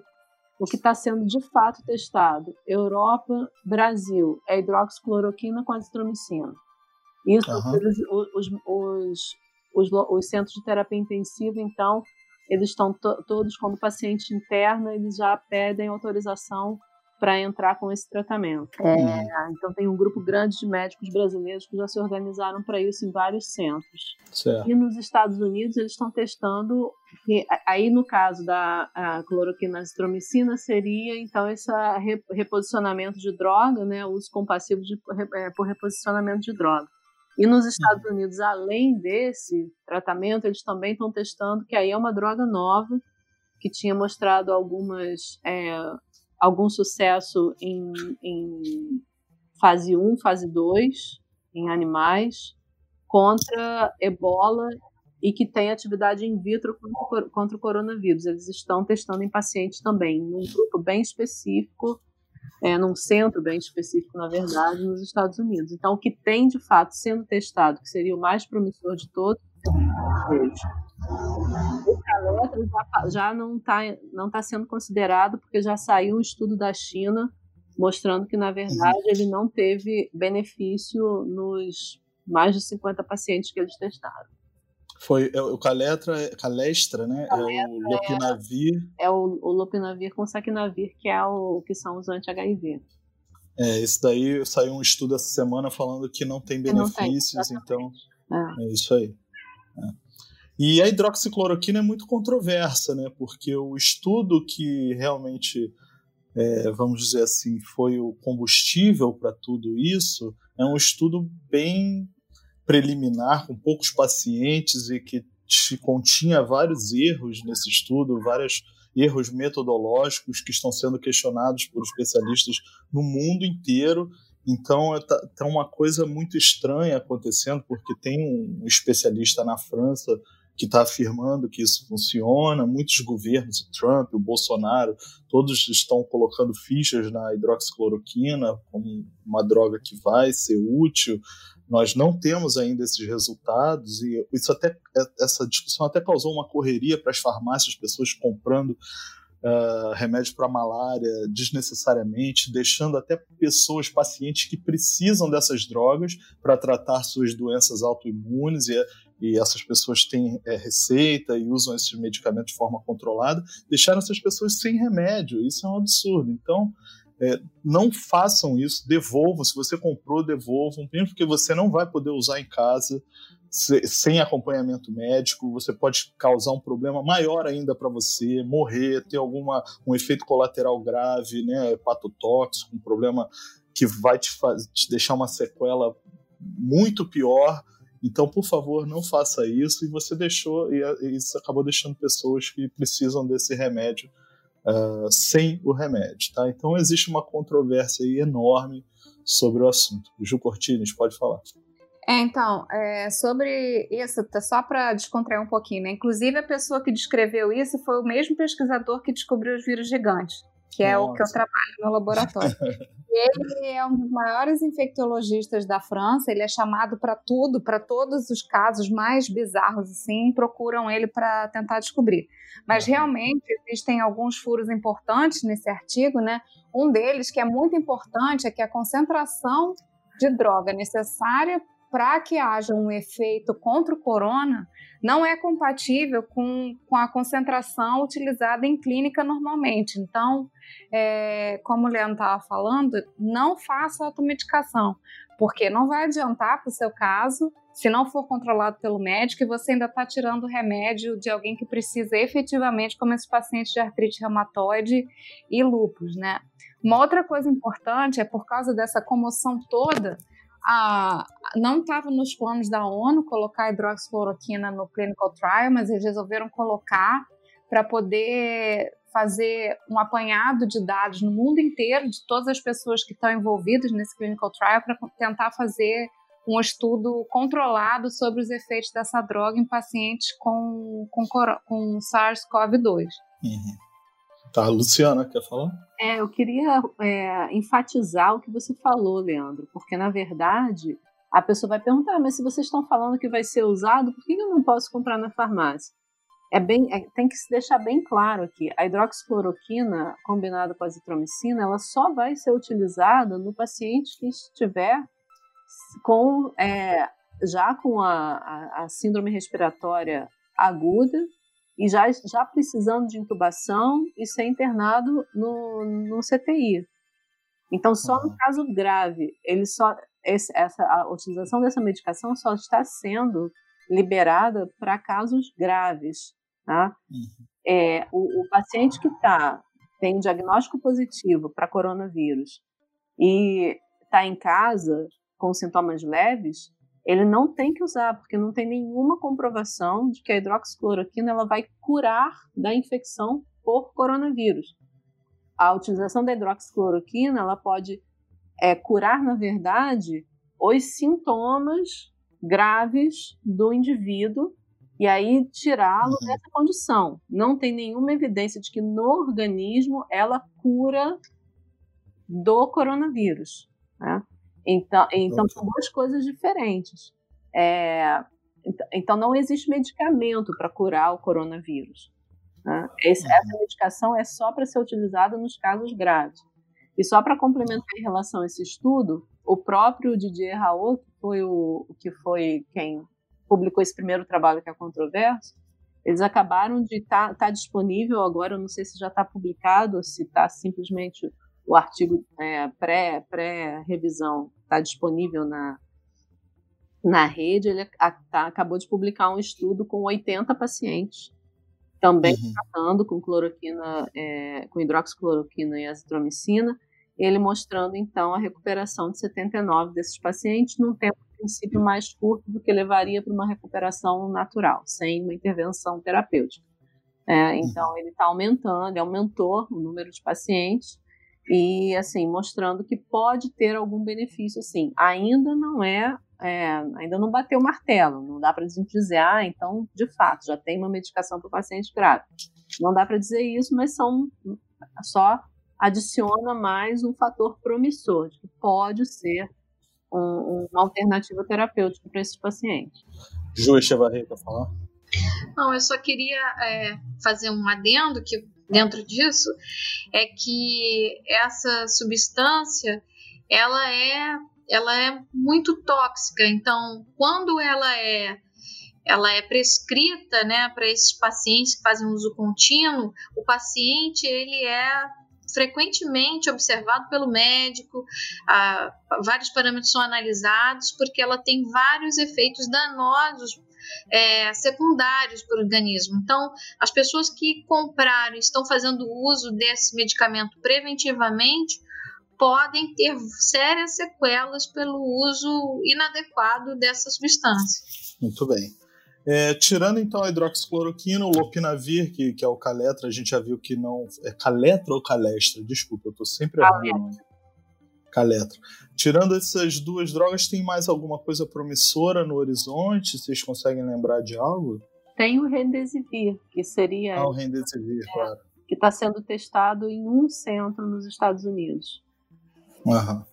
o que está sendo de fato testado, Europa, Brasil, é hidroxicloroquina com azitromicina. Isso, uhum. os, os, os, os, centros de terapia intensiva, então, eles estão to todos, quando o paciente interna, eles já pedem autorização para entrar com esse tratamento. É, então tem um grupo grande de médicos brasileiros que já se organizaram para isso em vários centros. Certo. E nos Estados Unidos eles estão testando, aí no caso da cloroquina azitromicina seria então esse reposicionamento de droga, né, uso compassivo de, é, por reposicionamento de droga. E nos Estados uhum. Unidos, além desse tratamento, eles também estão testando que aí é uma droga nova que tinha mostrado algumas é, algum sucesso em, em fase 1, fase 2, em animais, contra ebola e que tem atividade in vitro contra, contra o coronavírus. Eles estão testando em pacientes também, num grupo bem específico, é, num centro bem específico, na verdade, nos Estados Unidos. Então, o que tem de fato sendo testado, que seria o mais promissor de todos, o caletra já, já não está não tá sendo considerado porque já saiu um estudo da China mostrando que, na verdade, ele não teve benefício nos mais de 50 pacientes que eles testaram. Foi é, o Caletra, Calestra, né? Caletra é o Lopinavir. É, é o, o Lopinavir com Saquinavir, que é o que são os anti-HIV. É, esse daí saiu um estudo essa semana falando que não tem benefícios, não tem, então é. é isso aí. É. E a hidroxicloroquina é muito controversa, né? Porque o estudo que realmente, é, vamos dizer assim, foi o combustível para tudo isso é um estudo bem preliminar, com poucos pacientes e que continha vários erros nesse estudo, vários erros metodológicos que estão sendo questionados por especialistas no mundo inteiro. Então está tá uma coisa muito estranha acontecendo, porque tem um especialista na França que está afirmando que isso funciona. Muitos governos, o Trump, o Bolsonaro, todos estão colocando fichas na hidroxicloroquina como uma droga que vai ser útil. Nós não temos ainda esses resultados e isso até essa discussão até causou uma correria para as farmácias, pessoas comprando uh, remédio para malária desnecessariamente, deixando até pessoas, pacientes que precisam dessas drogas para tratar suas doenças autoimunes e, e essas pessoas têm é, receita e usam esses medicamentos de forma controlada, deixaram essas pessoas sem remédio. Isso é um absurdo. Então, é, não façam isso, devolvam. Se você comprou, devolvam, mesmo porque você não vai poder usar em casa sem acompanhamento médico, você pode causar um problema maior ainda para você, morrer, ter alguma um efeito colateral grave, né, hepatotóxico, um problema que vai te, te deixar uma sequela muito pior. Então, por favor, não faça isso. E você deixou, e isso acabou deixando pessoas que precisam desse remédio uh, sem o remédio, tá? Então, existe uma controvérsia enorme sobre o assunto. Gil Cortines, pode falar. É, então, é, sobre isso, tá só para descontrair um pouquinho, né? Inclusive, a pessoa que descreveu isso foi o mesmo pesquisador que descobriu os vírus gigantes. Que é Nossa. o que eu trabalho no laboratório. ele é um dos maiores infectologistas da França, ele é chamado para tudo, para todos os casos mais bizarros assim, procuram ele para tentar descobrir. Mas realmente existem alguns furos importantes nesse artigo, né? Um deles que é muito importante é que a concentração de droga necessária para que haja um efeito contra o corona não é compatível com, com a concentração utilizada em clínica normalmente. Então, é, como o Leandro estava falando, não faça automedicação, porque não vai adiantar para o seu caso se não for controlado pelo médico e você ainda está tirando remédio de alguém que precisa efetivamente, como esses pacientes de artrite reumatoide e lúpus, né? Uma outra coisa importante é por causa dessa comoção toda, a, não estava nos planos da ONU colocar hidroxicloroquina no clinical trial, mas eles resolveram colocar para poder fazer um apanhado de dados no mundo inteiro de todas as pessoas que estão envolvidas nesse clinical trial para tentar fazer um estudo controlado sobre os efeitos dessa droga em pacientes com, com, com SARS-CoV-2. Uhum. Tá, Luciana, quer falar? É, eu queria é, enfatizar o que você falou, Leandro, porque na verdade a pessoa vai perguntar, mas se vocês estão falando que vai ser usado, por que eu não posso comprar na farmácia? É bem, é, tem que se deixar bem claro aqui, a hidroxicloroquina combinada com a azitromicina, ela só vai ser utilizada no paciente que estiver com é, já com a, a, a síndrome respiratória aguda e já, já precisando de intubação e ser internado no, no CTI. Então, só no caso grave, ele só esse, essa, a utilização dessa medicação só está sendo liberada para casos graves. Tá? Uhum. É, o, o, paciente que tá, tem um diagnóstico positivo para coronavírus e está em casa com sintomas leves, ele não tem que usar, porque não tem nenhuma comprovação de que a hidroxicloroquina ela vai curar da infecção por coronavírus. A utilização da hidroxicloroquina ela pode é, curar, na verdade, os sintomas graves do indivíduo e aí tirá-lo uhum. dessa condição. Não tem nenhuma evidência de que no organismo ela cura do coronavírus. Né? Então, então são duas coisas diferentes. É, então, não existe medicamento para curar o coronavírus. Né? Esse, uhum. essa medicação é só para ser utilizada nos casos graves. E só para complementar em relação a esse estudo, o próprio Didier Raoult, que foi, o, que foi quem publicou esse primeiro trabalho que é controverso, eles acabaram de estar tá, tá disponível agora, eu não sei se já está publicado, ou se está simplesmente o artigo é, pré, pré-revisão está disponível na, na rede, ele a, tá, acabou de publicar um estudo com 80 pacientes, também uhum. tratando com cloroquina, é, com hidroxicloroquina e azitromicina, ele mostrando então a recuperação de 79 desses pacientes num tempo princípio mais curto do que levaria para uma recuperação natural, sem uma intervenção terapêutica. É, então ele está aumentando, ele aumentou o número de pacientes e assim mostrando que pode ter algum benefício sim ainda não é, é ainda não bateu o martelo. Não dá para dizer ah então de fato já tem uma medicação para o paciente grave. Não dá para dizer isso mas são só adiciona mais um fator promissor de que pode ser um, uma alternativa terapêutica para esses pacientes. Ju Echevarria quer falar? Não, eu só queria é, fazer um adendo que dentro disso é que essa substância ela é ela é muito tóxica. Então, quando ela é ela é prescrita, né, para esses pacientes que fazem uso contínuo, o paciente ele é frequentemente observado pelo médico, ah, vários parâmetros são analisados porque ela tem vários efeitos danosos é, secundários para o organismo. Então, as pessoas que compraram estão fazendo uso desse medicamento preventivamente podem ter sérias sequelas pelo uso inadequado dessa substância. Muito bem. É, tirando então a hidroxicloroquina, o lopinavir, que, que é o caletra, a gente já viu que não. É caletra ou calestra? Desculpa, eu estou sempre errando. Caletra. Tirando essas duas drogas, tem mais alguma coisa promissora no horizonte? Vocês conseguem lembrar de algo? Tem o Remdesivir, que seria... Ah, o Remdesivir, é, claro. que está sendo testado em um centro nos Estados Unidos. Uhum.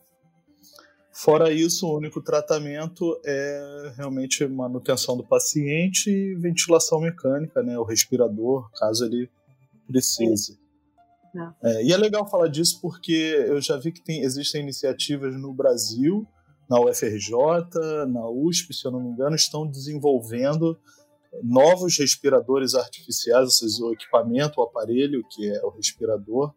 Fora isso, o único tratamento é realmente manutenção do paciente e ventilação mecânica, né? O respirador, caso ele precise. É. É, e é legal falar disso porque eu já vi que tem, existem iniciativas no Brasil, na UFRJ, na USP, se eu não me engano, estão desenvolvendo novos respiradores artificiais, seja, o equipamento, o aparelho, que é o respirador,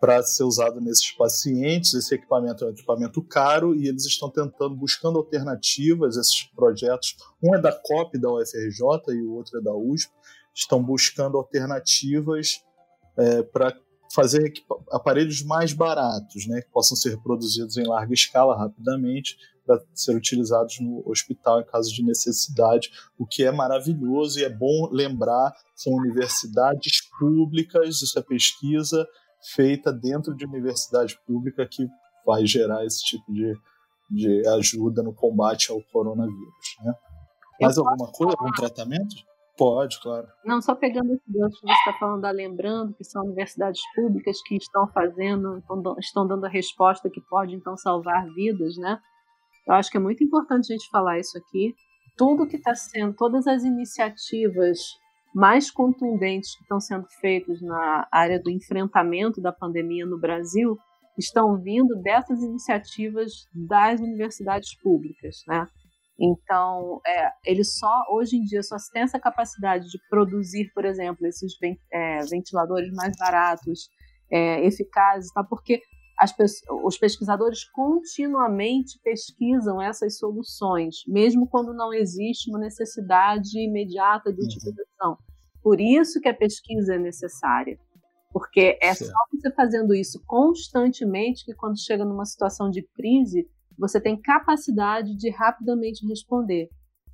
para ser usado nesses pacientes. Esse equipamento é um equipamento caro e eles estão tentando, buscando alternativas. Esses projetos, um é da COP da UFRJ e o outro é da USP, estão buscando alternativas é, para fazer aparelhos mais baratos, né, que possam ser produzidos em larga escala rapidamente para ser utilizados no hospital em caso de necessidade, o que é maravilhoso e é bom lembrar são universidades públicas, isso é pesquisa feita dentro de universidade pública que vai gerar esse tipo de, de ajuda no combate ao coronavírus. Né? Mais alguma coisa, algum tratamento? Pode, claro. Não, só pegando esse gancho que você está falando, lembrando que são universidades públicas que estão fazendo, estão dando a resposta que pode então salvar vidas, né? Eu acho que é muito importante a gente falar isso aqui. Tudo que está sendo, todas as iniciativas mais contundentes que estão sendo feitos na área do enfrentamento da pandemia no Brasil estão vindo dessas iniciativas das universidades públicas, né? Então, é, eles só hoje em dia só têm essa capacidade de produzir, por exemplo, esses é, ventiladores mais baratos, é, eficazes, tá? Porque as, os pesquisadores continuamente pesquisam essas soluções, mesmo quando não existe uma necessidade imediata de uhum. utilização. Por isso que a pesquisa é necessária. Porque é só você fazendo isso constantemente que quando chega numa situação de crise, você tem capacidade de rapidamente responder.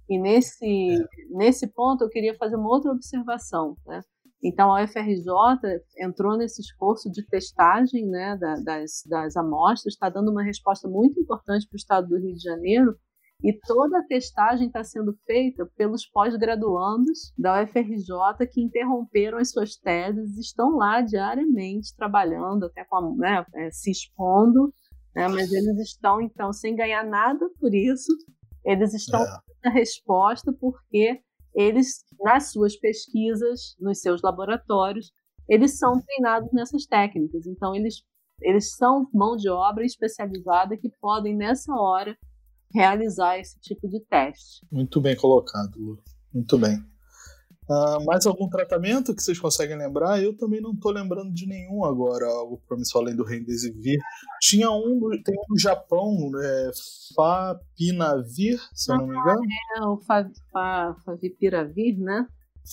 E nesse, é. nesse ponto eu queria fazer uma outra observação. Né? Então, a UFRJ entrou nesse esforço de testagem né, das, das amostras, está dando uma resposta muito importante para o estado do Rio de Janeiro, e toda a testagem está sendo feita pelos pós-graduandos da UFRJ que interromperam as suas teses, estão lá diariamente trabalhando, até com, né, é, se expondo né? mas eles estão, então, sem ganhar nada por isso, eles estão é. na resposta porque eles, nas suas pesquisas, nos seus laboratórios, eles são treinados nessas técnicas. Então, eles, eles são mão de obra especializada que podem, nessa hora, realizar esse tipo de teste. Muito bem colocado, Lu. Muito bem. Uh, mais algum tratamento que vocês conseguem lembrar? Eu também não estou lembrando de nenhum agora, algo promissor além do Remdesivir. Tinha um, tem um no Japão, é, Fapinavir, se eu não me engano. É, o Favipiravir, né?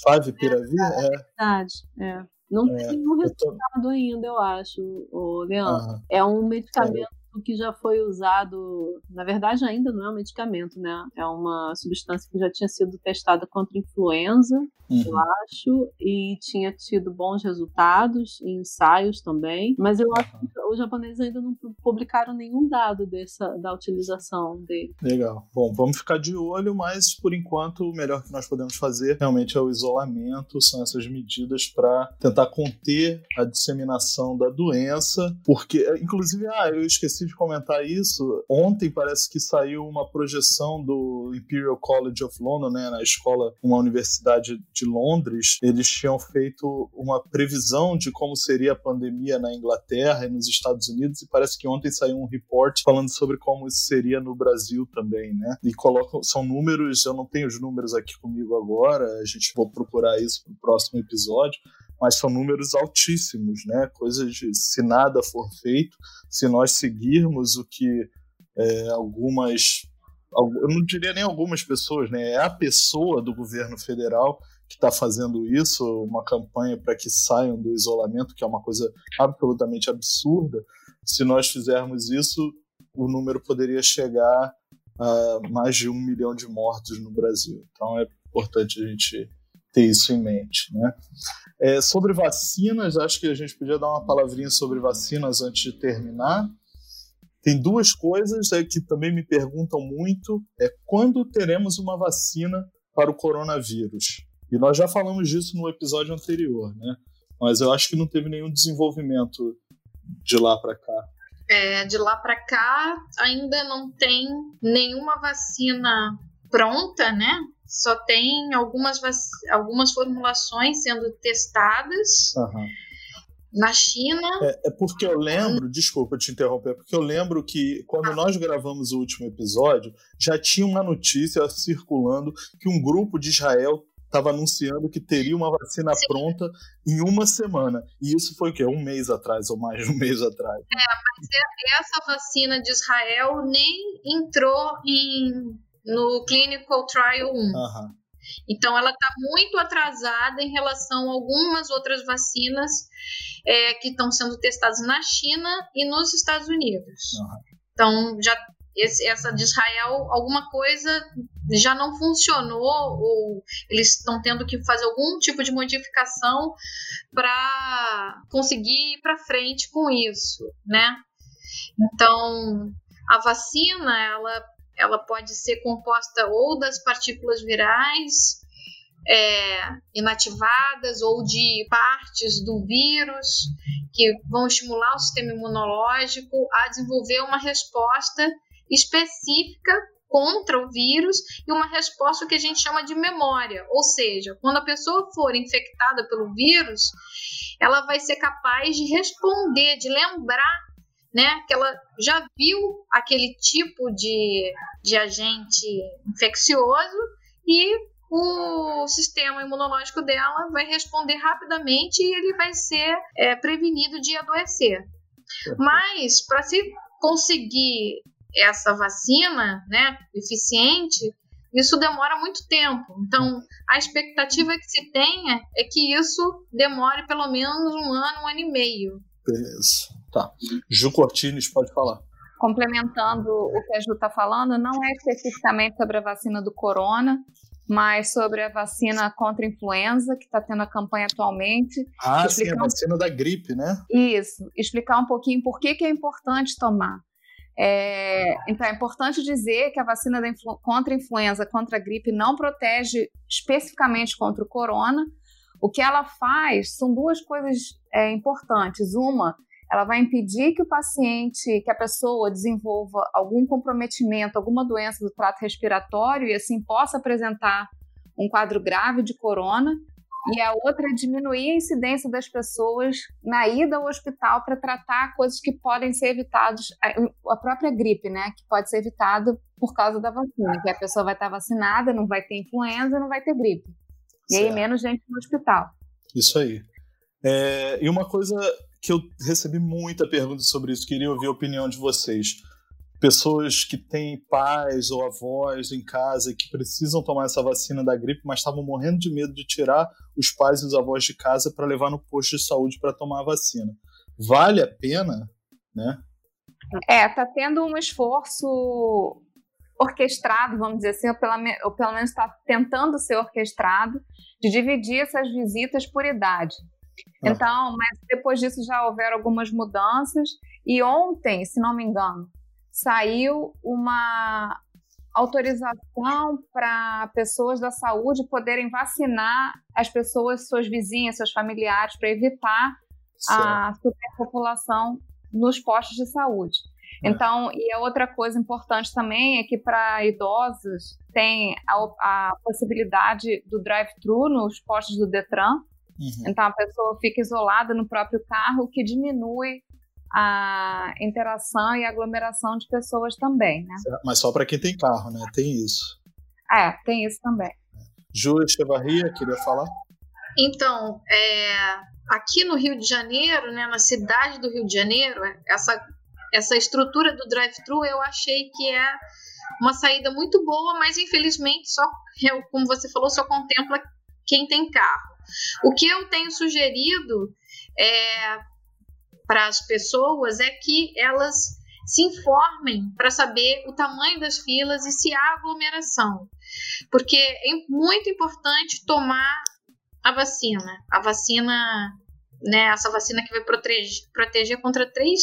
Favipiravir, é. É verdade, é. Não é, tem um resultado tô... ainda, eu acho, o Leandro. É um medicamento que já foi usado, na verdade ainda não é um medicamento, né? É uma substância que já tinha sido testada contra influenza, uhum. eu acho, e tinha tido bons resultados em ensaios também, mas eu acho que os japoneses ainda não publicaram nenhum dado dessa da utilização dele. Legal. Bom, vamos ficar de olho, mas por enquanto o melhor que nós podemos fazer realmente é o isolamento, são essas medidas para tentar conter a disseminação da doença, porque inclusive, ah, eu esqueci esqueci de comentar isso. Ontem parece que saiu uma projeção do Imperial College of London, né, na escola, uma universidade de Londres. Eles tinham feito uma previsão de como seria a pandemia na Inglaterra e nos Estados Unidos, e parece que ontem saiu um report falando sobre como isso seria no Brasil também, né? E colocam, são números, eu não tenho os números aqui comigo agora, a gente vou procurar isso para o próximo episódio, mas são números altíssimos, né? Coisas de se nada for feito, se nós seguirmos o que é, algumas, eu não diria nem algumas pessoas, né? É a pessoa do governo federal que está fazendo isso, uma campanha para que saiam do isolamento, que é uma coisa absolutamente absurda. Se nós fizermos isso, o número poderia chegar a mais de um milhão de mortos no Brasil. Então é importante a gente ter isso em mente, né? É, sobre vacinas, acho que a gente podia dar uma palavrinha sobre vacinas antes de terminar. Tem duas coisas é, que também me perguntam muito: é quando teremos uma vacina para o coronavírus? E nós já falamos disso no episódio anterior, né? mas eu acho que não teve nenhum desenvolvimento de lá para cá. É, de lá para cá ainda não tem nenhuma vacina pronta, né? Só tem algumas, algumas formulações sendo testadas. Uhum. Na China. É, é, porque eu lembro, desculpa te interromper, porque eu lembro que quando ah. nós gravamos o último episódio, já tinha uma notícia circulando que um grupo de Israel estava anunciando que teria uma vacina Sim. pronta em uma semana. E isso foi o quê? Um mês atrás, ou mais de um [laughs] mês atrás. É, mas é, essa vacina de Israel nem entrou em, no Clinical Trial 1. Uhum. Então, ela está muito atrasada em relação a algumas outras vacinas é, que estão sendo testadas na China e nos Estados Unidos. Uhum. Então, já esse, essa de Israel, alguma coisa já não funcionou ou eles estão tendo que fazer algum tipo de modificação para conseguir ir para frente com isso, né? Então, a vacina, ela, ela pode ser composta ou das partículas virais é, inativadas ou de partes do vírus que vão estimular o sistema imunológico a desenvolver uma resposta específica contra o vírus e uma resposta que a gente chama de memória, ou seja, quando a pessoa for infectada pelo vírus, ela vai ser capaz de responder, de lembrar, né, que ela já viu aquele tipo de, de agente infeccioso e o sistema imunológico dela vai responder rapidamente e ele vai ser é, prevenido de adoecer. Mas para se conseguir essa vacina, né, eficiente, isso demora muito tempo. Então, a expectativa que se tenha é que isso demore pelo menos um ano, um ano e meio. Beleza. Tá. Ju Cortines, pode falar. Complementando o que a Ju está falando, não é especificamente sobre a vacina do corona, mas sobre a vacina contra a influenza, que está tendo a campanha atualmente. Ah, sim, a vacina da gripe, né? Isso. Explicar um pouquinho por que, que é importante tomar. É, então, é importante dizer que a vacina influ contra a influenza, contra a gripe, não protege especificamente contra o corona. O que ela faz são duas coisas é, importantes. Uma, ela vai impedir que o paciente, que a pessoa desenvolva algum comprometimento, alguma doença do trato respiratório e assim possa apresentar um quadro grave de corona. E a outra é diminuir a incidência das pessoas na ida ao hospital para tratar coisas que podem ser evitadas, a própria gripe, né, que pode ser evitada por causa da vacina, que a pessoa vai estar vacinada, não vai ter influenza, não vai ter gripe. E certo. aí menos gente no hospital. Isso aí. É, e uma coisa que eu recebi muita pergunta sobre isso, queria ouvir a opinião de vocês pessoas que têm pais ou avós em casa que precisam tomar essa vacina da gripe, mas estavam morrendo de medo de tirar os pais e os avós de casa para levar no posto de saúde para tomar a vacina. Vale a pena, né? É, tá tendo um esforço orquestrado, vamos dizer assim, ou pelo, ou pelo menos está tentando ser orquestrado, de dividir essas visitas por idade. Ah. Então, mas depois disso já houveram algumas mudanças. E ontem, se não me engano, saiu uma autorização para pessoas da saúde poderem vacinar as pessoas, suas vizinhas, seus familiares, para evitar certo. a superpopulação nos postos de saúde. É. Então, e a outra coisa importante também é que para idosos tem a, a possibilidade do drive-thru nos postos do Detran. Uhum. Então a pessoa fica isolada no próprio carro, o que diminui a interação e aglomeração de pessoas também, né? Mas só para quem tem carro, né? Tem isso. É, tem isso também. Ju Echevarria, queria falar? Então, é, aqui no Rio de Janeiro, né, na cidade do Rio de Janeiro, essa, essa estrutura do drive-thru eu achei que é uma saída muito boa, mas infelizmente só, como você falou, só contempla quem tem carro. O que eu tenho sugerido é para as pessoas é que elas se informem para saber o tamanho das filas e se há aglomeração. Porque é muito importante tomar a vacina. A vacina, né, essa vacina que vai proteger, proteger contra três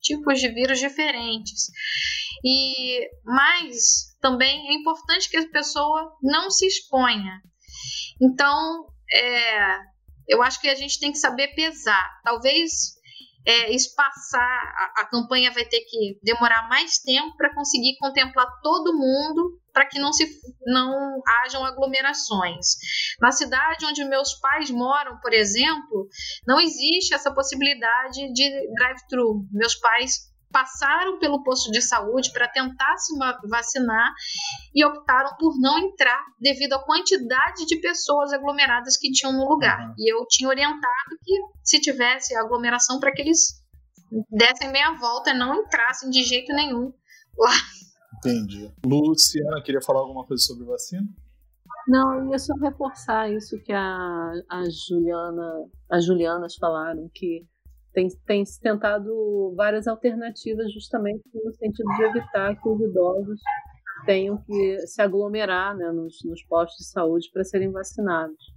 tipos de vírus diferentes. E mas também é importante que a pessoa não se exponha. Então, é, Eu acho que a gente tem que saber pesar. Talvez é, espaçar, a, a, campanha vai ter que demorar mais tempo para conseguir contemplar todo mundo, para que não, se, não hajam aglomerações. Na cidade onde meus pais moram, por exemplo, não existe essa possibilidade de drive-thru. Meus pais passaram pelo posto de saúde para tentar se vacinar e optaram por não entrar devido à quantidade de pessoas aglomeradas que tinham no lugar. Uhum. E eu tinha orientado que se tivesse aglomeração para que eles dessem meia volta e não entrassem de jeito nenhum lá. Entendi. Luciana, queria falar alguma coisa sobre vacina? Não, eu ia só reforçar isso que a, a Juliana, as Julianas falaram, que tem, tem se tentado várias alternativas justamente no sentido de evitar que os idosos tenham que se aglomerar né, nos, nos postos de saúde para serem vacinados.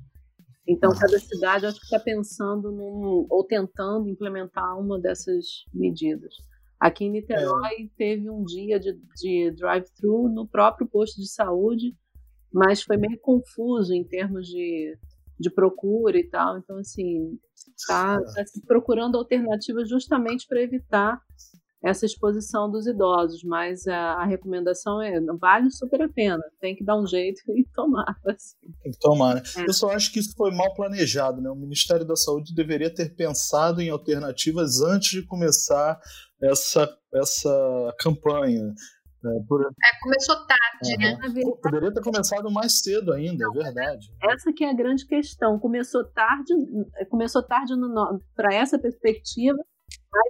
Então, cada cidade acho que está pensando num, ou tentando implementar uma dessas medidas. Aqui em Niterói é. teve um dia de, de drive-thru no próprio posto de saúde, mas foi meio confuso em termos de, de procura e tal. Então, assim, Está tá procurando alternativas justamente para evitar essa exposição dos idosos, mas a, a, recomendação é vale super a pena, tem que dar um jeito [laughs] e tomar. Assim. Tem que tomar, né? É. Eu só acho que isso foi mal planejado, né? O Ministério da Saúde deveria ter pensado em alternativas antes de começar essa, essa campanha. É, por... é, começou tarde, uhum. né? Poderia ter começado mais cedo ainda, Não, é verdade. Essa que é a grande questão. Começou tarde, começou tarde para essa perspectiva, mas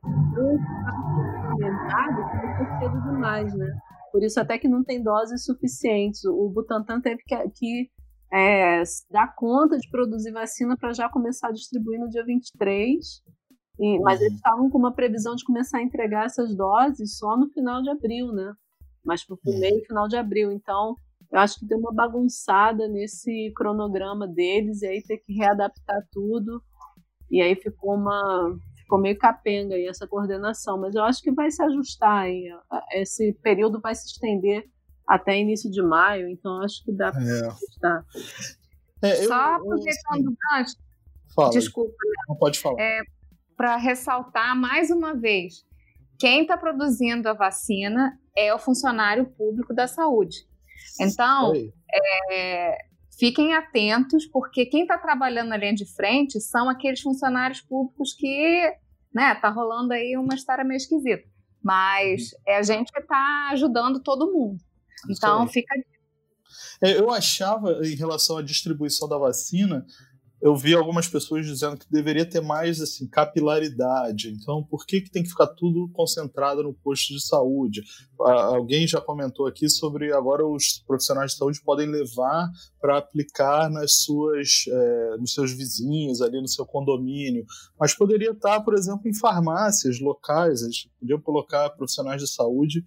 começou cedo demais, né? Por isso até que não tem doses suficientes. O Butantan teve que, que é, dar conta de produzir vacina para já começar a distribuir no dia 23. E, mas uhum. eles estavam com uma previsão de começar a entregar essas doses só no final de abril, né? Mas para o meio final de abril. Então, eu acho que deu uma bagunçada nesse cronograma deles e aí ter que readaptar tudo. E aí ficou uma ficou meio capenga aí essa coordenação, mas eu acho que vai se ajustar aí. Esse período vai se estender até início de maio, então acho que dá para é. ajustar. É, eu, Só aproveitando o gancho, desculpa, não pode falar. É, para ressaltar mais uma vez, quem está produzindo a vacina é o funcionário público da saúde. Então, é, fiquem atentos, porque quem está trabalhando na linha de frente são aqueles funcionários públicos que, né, tá rolando aí uma história meio esquisita. Mas uhum. é a gente que está ajudando todo mundo. Então, fica. É, eu achava, em relação à distribuição da vacina, eu vi algumas pessoas dizendo que deveria ter mais assim capilaridade. Então, por que, que tem que ficar tudo concentrado no posto de saúde? Alguém já comentou aqui sobre agora os profissionais de saúde podem levar para aplicar nas suas, é, nos seus vizinhos, ali no seu condomínio. Mas poderia estar, por exemplo, em farmácias locais. Eles podiam colocar profissionais de saúde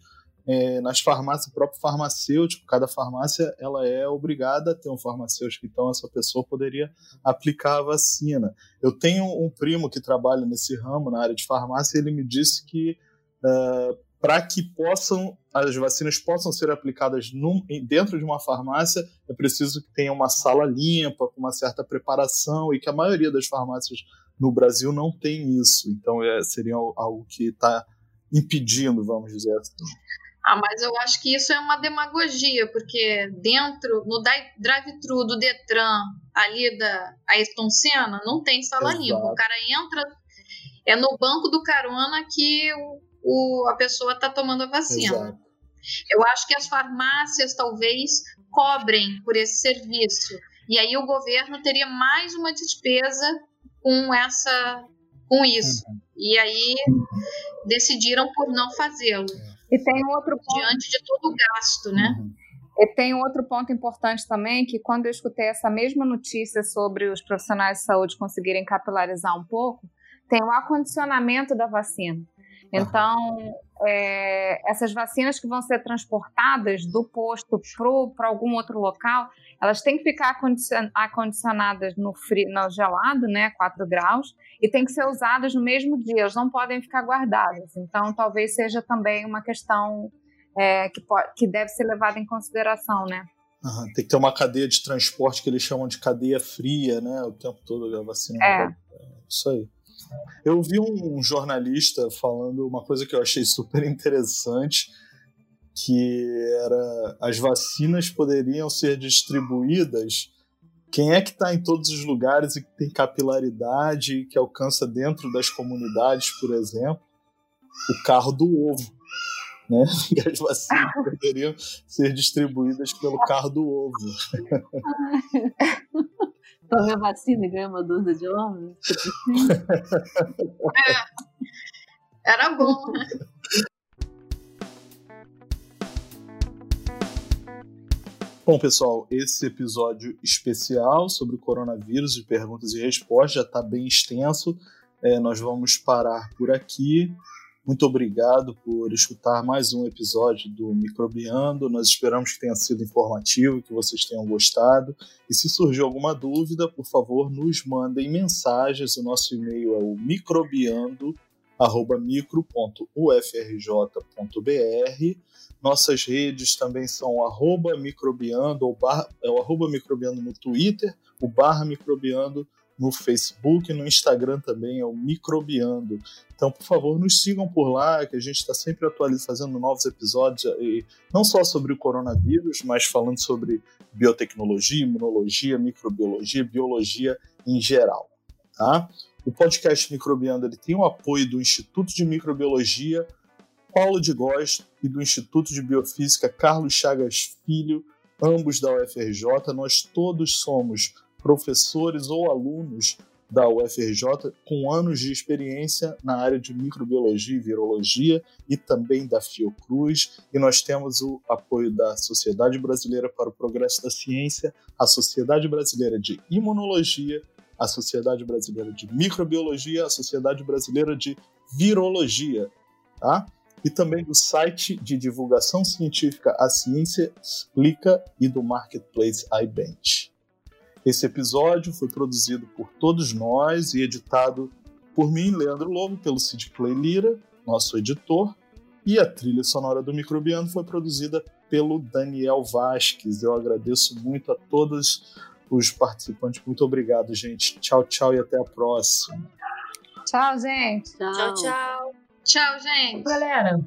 é, nas farmácias, o próprio farmacêutico, cada farmácia ela é obrigada a ter um farmacêutico, então essa pessoa poderia aplicar a vacina. Eu tenho um primo que trabalha nesse ramo, na área de farmácia, e ele me disse que uh, para que possam as vacinas possam ser aplicadas num, dentro de uma farmácia, é preciso que tenha uma sala limpa, com uma certa preparação, e que a maioria das farmácias no Brasil não tem isso. Então é, seria algo que está impedindo, vamos dizer assim. Ah, mas eu acho que isso é uma demagogia, porque dentro, no drive-thru do Detran, ali da Ayrton Senna, não tem sala Exato. limpa. O cara entra, é no banco do carona que o, o a pessoa está tomando a vacina. Exato. Eu acho que as farmácias talvez cobrem por esse serviço. E aí o governo teria mais uma despesa com essa com isso. Uhum. E aí decidiram por não fazê-lo. E tem outro ponto, diante de todo o gasto, né? Uhum. E tem outro ponto importante também, que quando eu escutei essa mesma notícia sobre os profissionais de saúde conseguirem capilarizar um pouco, tem o acondicionamento da vacina. Então, é, essas vacinas que vão ser transportadas do posto para algum outro local, elas têm que ficar acondicionadas no, frio, no gelado, né, 4 graus, e tem que ser usadas no mesmo dia, elas não podem ficar guardadas. Então, talvez seja também uma questão é, que, pode, que deve ser levada em consideração, né? Uhum, tem que ter uma cadeia de transporte que eles chamam de cadeia fria, né? O tempo todo a vacina. É. Isso aí. Eu vi um jornalista falando uma coisa que eu achei super interessante, que era as vacinas poderiam ser distribuídas. Quem é que está em todos os lugares e que tem capilaridade, que alcança dentro das comunidades, por exemplo? O carro do ovo. Né? [laughs] E as vacinas [laughs] poderiam ser distribuídas pelo carro do ovo. [laughs] Tome a vacina e ganha uma dúzia de assim. [laughs] É. Era bom, né? Bom, pessoal, esse episódio especial sobre o coronavírus de perguntas e respostas já está bem extenso. É, nós vamos parar por aqui. Muito obrigado por escutar mais um episódio do Microbiando. Nós esperamos que tenha sido informativo, que vocês tenham gostado. E se surgiu alguma dúvida, por favor, nos mandem mensagens. O nosso e-mail é o microbiando@micro.ufrj.br. Nossas redes também são microbiando, ou é o microbiando no Twitter, o barra microbiando no Facebook no Instagram também é o Microbiando. Então, por favor, nos sigam por lá, que a gente está sempre atualizando, fazendo novos episódios, e não só sobre o coronavírus, mas falando sobre biotecnologia, imunologia, microbiologia, biologia em geral. Tá? O podcast Microbiando ele tem o apoio do Instituto de Microbiologia Paulo de Góes e do Instituto de Biofísica Carlos Chagas Filho, ambos da UFRJ. Nós todos somos professores ou alunos da UFRJ com anos de experiência na área de microbiologia e virologia e também da Fiocruz. E nós temos o apoio da Sociedade Brasileira para o Progresso da Ciência, a Sociedade Brasileira de Imunologia, a Sociedade Brasileira de Microbiologia, a Sociedade Brasileira de Virologia, tá? E também do site de divulgação científica A Ciência Explica e do Marketplace iBench. Esse episódio foi produzido por todos nós e editado por mim, Leandro Lobo, pelo Sid Clay Lira, nosso editor, e a trilha sonora do Microbiano foi produzida pelo Daniel Vasques. Eu agradeço muito a todos os participantes. Muito obrigado, gente. Tchau, tchau e até a próxima. Tchau, gente. Tchau, tchau. Tchau, gente. Galera,